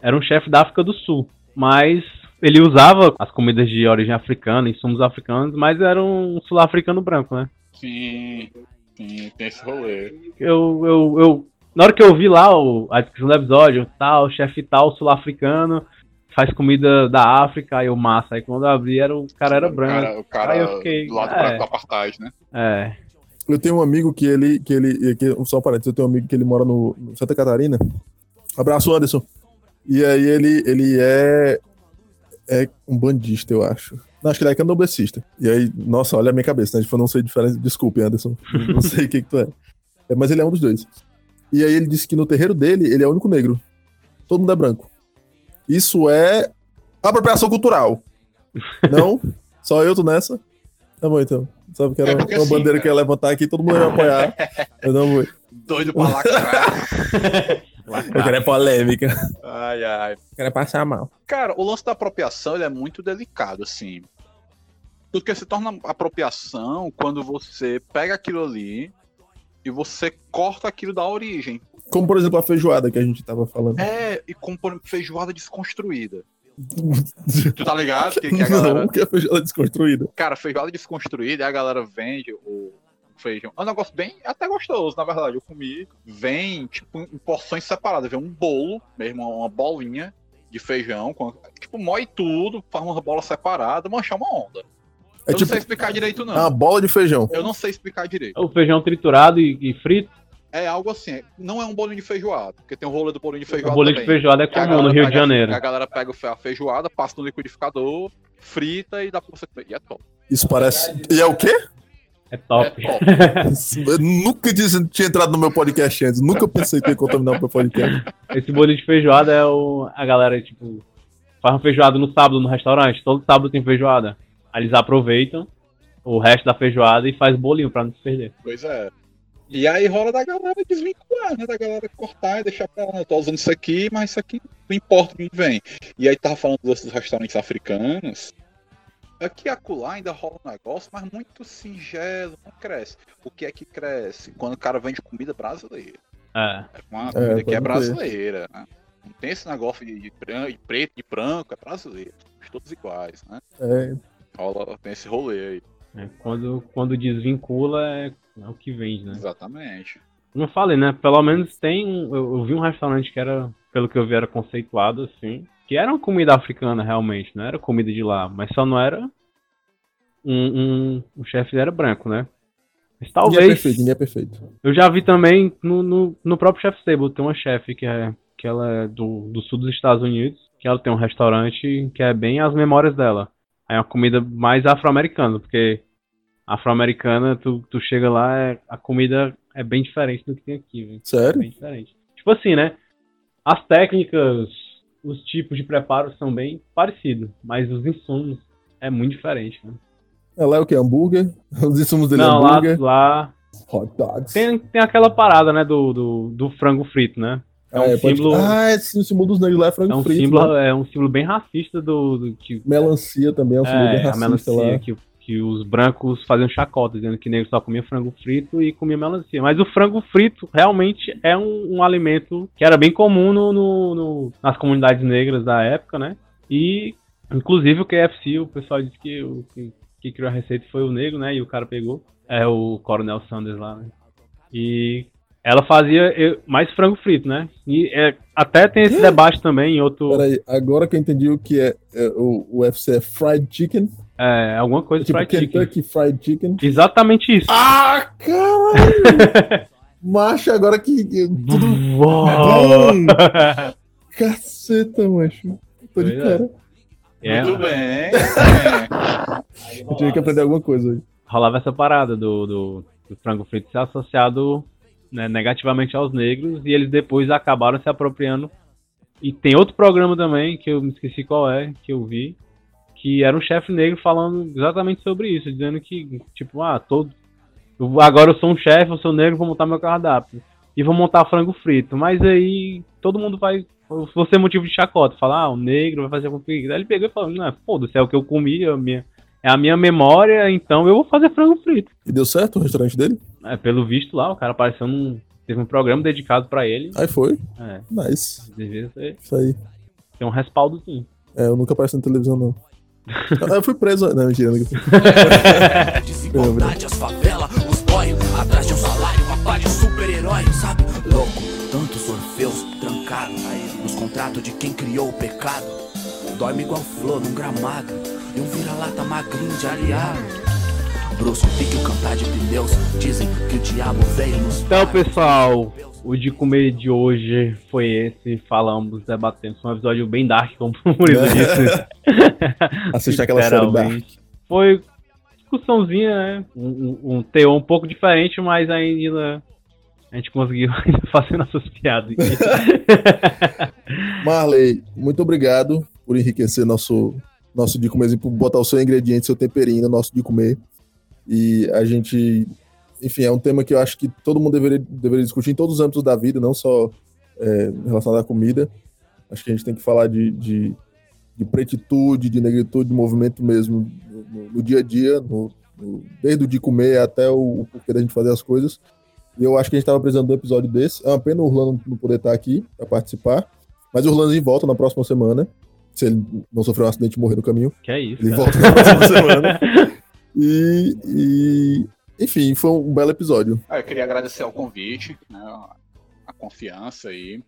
Era um chefe da África do Sul. Mas ele usava as comidas de origem africana, insumos africanos, mas era um sul-africano branco, né? Sim, sim, tem esse rolê. eu, eu, eu na hora que eu vi lá o, a descrição do episódio, tal, chefe tal, sul-africano, faz comida da África, aí eu massa. Aí quando eu abri, era, o cara era branco. cara, o cara Aí eu fiquei, do lado é. do apartheid, né? É. Eu tenho um amigo que ele. Que ele que, só um parênteses, eu tenho um amigo que ele mora no, no Santa Catarina. Abraço, Anderson. E aí ele, ele é. É um bandista, eu acho. Não, acho que ele é candomblessista. E aí, nossa, olha a minha cabeça, né? Tipo, eu não sei diferença. Desculpe, Anderson. Não sei o que, que tu é. é. Mas ele é um dos dois. E aí ele disse que no terreiro dele, ele é o único negro. Todo mundo é branco. Isso é apropriação cultural. Não? Só eu tô nessa? Tá bom, então. Sabe que era É uma assim, bandeira que ia levantar aqui, todo mundo ia apoiar. Eu não vou. Doido pra lacrar. Eu quero é polêmica. ai, ai. Eu quero é passar mal. Cara, o lance da apropriação ele é muito delicado, assim. Porque se torna apropriação quando você pega aquilo ali e você corta aquilo da origem. Como, por exemplo, a feijoada que a gente tava falando. É, e como feijoada desconstruída. Tu tá ligado? Que, que a Não, galera. que a feijoada desconstruída. Cara, feijoada desconstruída, e a galera vende o feijão. É um negócio bem até gostoso, na verdade. Eu comi. Vem, tipo, em porções separadas. Vem um bolo, mesmo, uma bolinha de feijão. Com, tipo, moe tudo, faz uma bola separada, manchar uma onda. É eu tipo não sei explicar direito, não. uma bola de feijão. Eu não sei explicar direito. O feijão triturado e, e frito. É algo assim. Não é um bolinho de feijoada, porque tem o rolê do bolinho de O feijoada. bolinho de também. feijoada é comum no galera Rio de pega- Janeiro. A galera pega o a feijoada, passa no liquidificador, frita e dá pra você comer. E é top. Isso parece. E é o quê? É É top. top. Eu nunca disse, tinha entrado no meu podcast antes. Nunca pensei que ia contaminar o meu podcast. Esse bolinho de feijoada é o. A galera, tipo, faz uma feijoada no sábado no restaurante. Todo sábado tem feijoada. Aí eles aproveitam o resto da feijoada e faz bolinho pra não se perder. Pois é. E aí rola da galera desvincular, né? Da galera cortar e deixar pra lá. Eu tô usando isso aqui, mas isso aqui não importa o que vem. E aí tava falando dos restaurantes africanos. Aqui e acolá ainda rola um negócio, mas muito singelo, não cresce. O que é que cresce? Quando o cara vende comida brasileira. É. É uma comida que pode é brasileira, né? Não tem esse negócio de, de, bran- de preto, de branco, é brasileiro. Todos iguais, né? É, Rola, tem esse rolê aí. É, Quando, quando desvincula é, é o que vende, né? Exatamente. Eu falei, né? Pelo menos tem. um- Eu, eu vi um restaurante que era, pelo que eu vi, era conceituado assim. Que era uma comida africana realmente, não era comida de lá, mas só não era. Um, um, o chefe era branco, né? Mas ninguém é talvez. perfeito, ninguém é perfeito. Eu já vi também no, no, no próprio Chef's Table, tem uma chefe que é que ela é do, do sul dos Estados Unidos, que ela tem um restaurante que é bem as memórias dela. Aí é uma comida mais afro-americana, porque afro-americana, tu, tu chega lá, é, a comida é bem diferente do que tem aqui, velho. É Sério? bem diferente. Tipo assim, né? As técnicas, os tipos de preparo são bem parecidos, mas os insumos é muito diferente, né? É lá é o que? Hambúrguer? Os insumos dele é Não, lá, hambúrguer. lá Hot dogs. tem, tem aquela parada, né, do, do, do frango frito, né? É um Ah, pode- símbolo, Ah, esse, o símbolo dos negros lá é frango é um frito. símbolo, né? é um símbolo bem racista do, do que Melancia também é um símbolo bem é, a racista melancia lá. que, que os brancos faziam chacota, dizendo que negro só comia frango frito e comia melancia. Mas o frango frito realmente é um, um alimento que era bem comum no, no- no- nas comunidades negras da época, né? E inclusive o KFC, o pessoal disse que o que, que criou a receita foi o negro, né? E o cara pegou. É o Coronel Sanders lá, né? E ela fazia mais frango frito, né? E é, até tem esse debate também em outro. Peraí, agora que eu entendi o que é, é, o, o UFC é fried chicken. É, alguma coisa Tipo fried chicken. Kentucky fried chicken. Exatamente isso. Ah, caralho! Macho, agora que. Tudo. Hum, caceta, macho. Tô de é. cara. É, Tudo bem. é. Eu tive que aprender alguma coisa aí. rolava essa parada do, do, do frango frito ser associado né, negativamente aos negros e eles depois acabaram se apropriando. E tem outro programa também, que eu me esqueci qual é, que eu vi, que era um chefe negro falando exatamente sobre isso, dizendo que, tipo, ah, todo. agora eu sou um chefe, eu sou negro, vou montar meu cardápio. E vou montar frango frito. Mas aí todo mundo vai. Você é motivo de chacota, falar, ah, o negro vai fazer frango frito. Aí ele pegou e falou, não, foda-se, é o que eu comi, é a minha, é a minha memória, então eu vou fazer frango frito. E deu certo o restaurante dele? É, pelo visto lá, o cara apareceu num. Teve um programa dedicado pra ele. Aí foi. É, Nice. devia ser, Isso aí. ter um respaldozinho. É, eu nunca apareci na televisão, não. Eu fui preso. Não, mentira. Nunca fui. Desigualdade, as favelas, os boy Atrás de um salário, uma pá de super-herói, sabe? Louco, tantos orfeus trancados Nos contratos de quem criou o pecado Dorme igual flor num gramado E um vira-lata magrinho de aliado Brusco, pique o cantar de pneus Dizem que o diabo veio nos Então, pessoal, o de comer de hoje foi esse. Falamos, debatemos. Foi um episódio bem dark, como o Murilo disse. Assistir aquela série Literalmente. Foi discussãozinha, né? Um, um, um teor um pouco diferente, mas ainda a gente conseguiu fazer nossas piadas. Marley, muito obrigado por enriquecer nosso, nosso de comer, por botar o seu ingrediente, seu temperinho no nosso de comer. E a gente, enfim, é um tema que eu acho que todo mundo deveria, deveria discutir em todos os âmbitos da vida, não só é, relacionado à comida. Acho que a gente tem que falar de, de, de pretitude, de negritude, de movimento mesmo no, no- dia a dia, no- no- desde o de comer até o, o porquê da gente fazer as coisas. E eu acho que a gente estava precisando de um episódio desse. É uma pena o Orlando não poder estar aqui para participar. Mas o Orlando volta na próxima semana. Se ele não sofreu um acidente e morrer no caminho. que é isso. Ele cara. volta na próxima semana. E, e, enfim, foi um belo episódio. Ah, eu queria agradecer ao convite, né, a- confiança aí.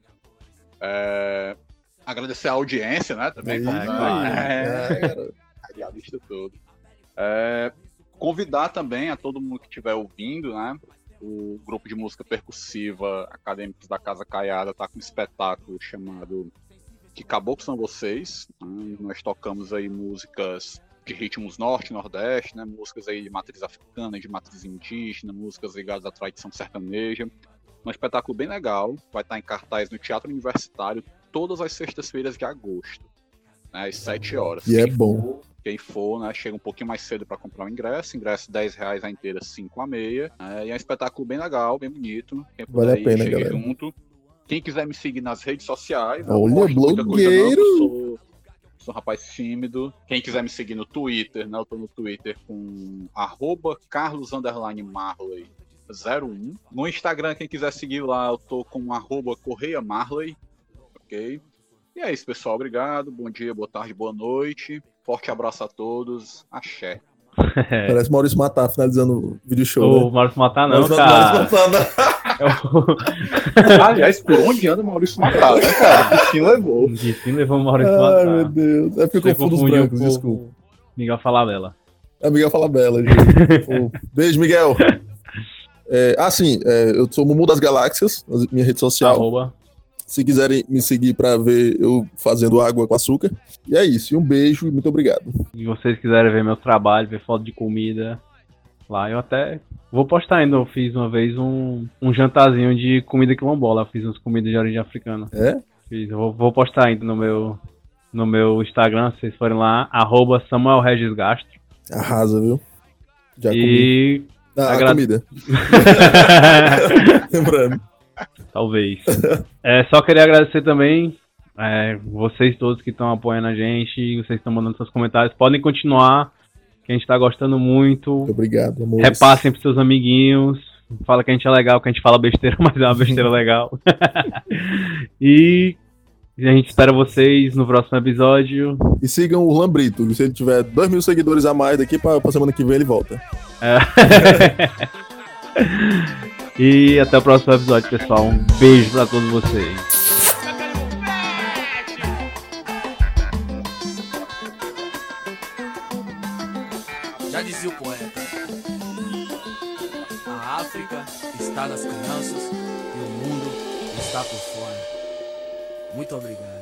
É, agradecer a audiência, né, também. Como, é, né, é, radialista todo. É, convidar também a todo mundo que estiver ouvindo, né? O grupo de música percussiva Acadêmicos da Casa Caiada está com um espetáculo chamado Que Caboclos São Vocês. né? Nós tocamos aí músicas de ritmos norte, nordeste, né? Músicas aí de matriz africana, de matriz indígena, músicas ligadas à tradição sertaneja. Um espetáculo bem legal, vai estar em cartaz no Teatro Universitário todas as sextas-feiras de agosto, né, às 7 horas. E é bom. quem for, né, chega um pouquinho mais cedo para comprar o ingresso. Ingresso 10 reais a inteira, 5 a meia. né, e é um espetáculo bem legal, bem bonito. Quem Vale a pena, galera. junto. Quem quiser me seguir nas redes sociais, Olha, coisa não, blogueiro! eu sou, sou um rapaz tímido. Quem quiser me seguir no Twitter, né, eu tô no Twitter com arroba Carlos Marley 01. No Instagram, quem quiser seguir lá, eu tô com arroba Correia Marley. Ok? E é isso, pessoal. Obrigado. Bom dia, boa tarde, boa noite. Forte abraço a todos. Axé. Parece Maurício Matar finalizando o vídeo show. O né? Maurício Matar não, Maurício cara. Matar, Matar, É o- Aliás, por onde anda o Maurício Matar, né, cara? Que levou. O Difim levou o Maurício Ai, meu Matar. Deus. É porque eu confundo os brancos, com desculpa. o Miguel Falabella. É Miguel Fala Bela, gente. Beijo, Miguel. É, ah, sim, é, eu sou Mumu das Galáxias, minha rede social. Arroba. Se quiserem me seguir pra ver eu fazendo água com açúcar. E é isso. Um beijo e muito obrigado. E vocês quiserem ver meu trabalho, ver foto de comida lá, eu até vou postar ainda. Eu fiz uma vez um, um jantarzinho de comida quilombola. Eu fiz umas comidas de origem africana. É? Fiz. Eu vou, vou postar ainda no meu, no meu Instagram, se vocês forem lá, arroba Samuel Regis Gastro. Arrasa, viu? Já comi. E. Ah, a agra- comida. Lembrando. Talvez. É, só queria agradecer também é, vocês todos que estão apoiando a gente, vocês estão mandando seus comentários. Podem continuar, que a gente tá gostando muito. Muito obrigado, amor. Repassem pros seus amiguinhos. Fala que a gente é legal, que a gente fala besteira, mas é uma besteira legal. e a gente espera vocês no próximo episódio. E sigam o Lambrito. Se ele tiver 2 mil seguidores a mais daqui pra, pra semana que vem, ele volta. É. E até o próximo episódio, pessoal. Um beijo pra todos vocês. Já dizia o poeta: A África está nas crianças e o mundo está por fora. Muito obrigado.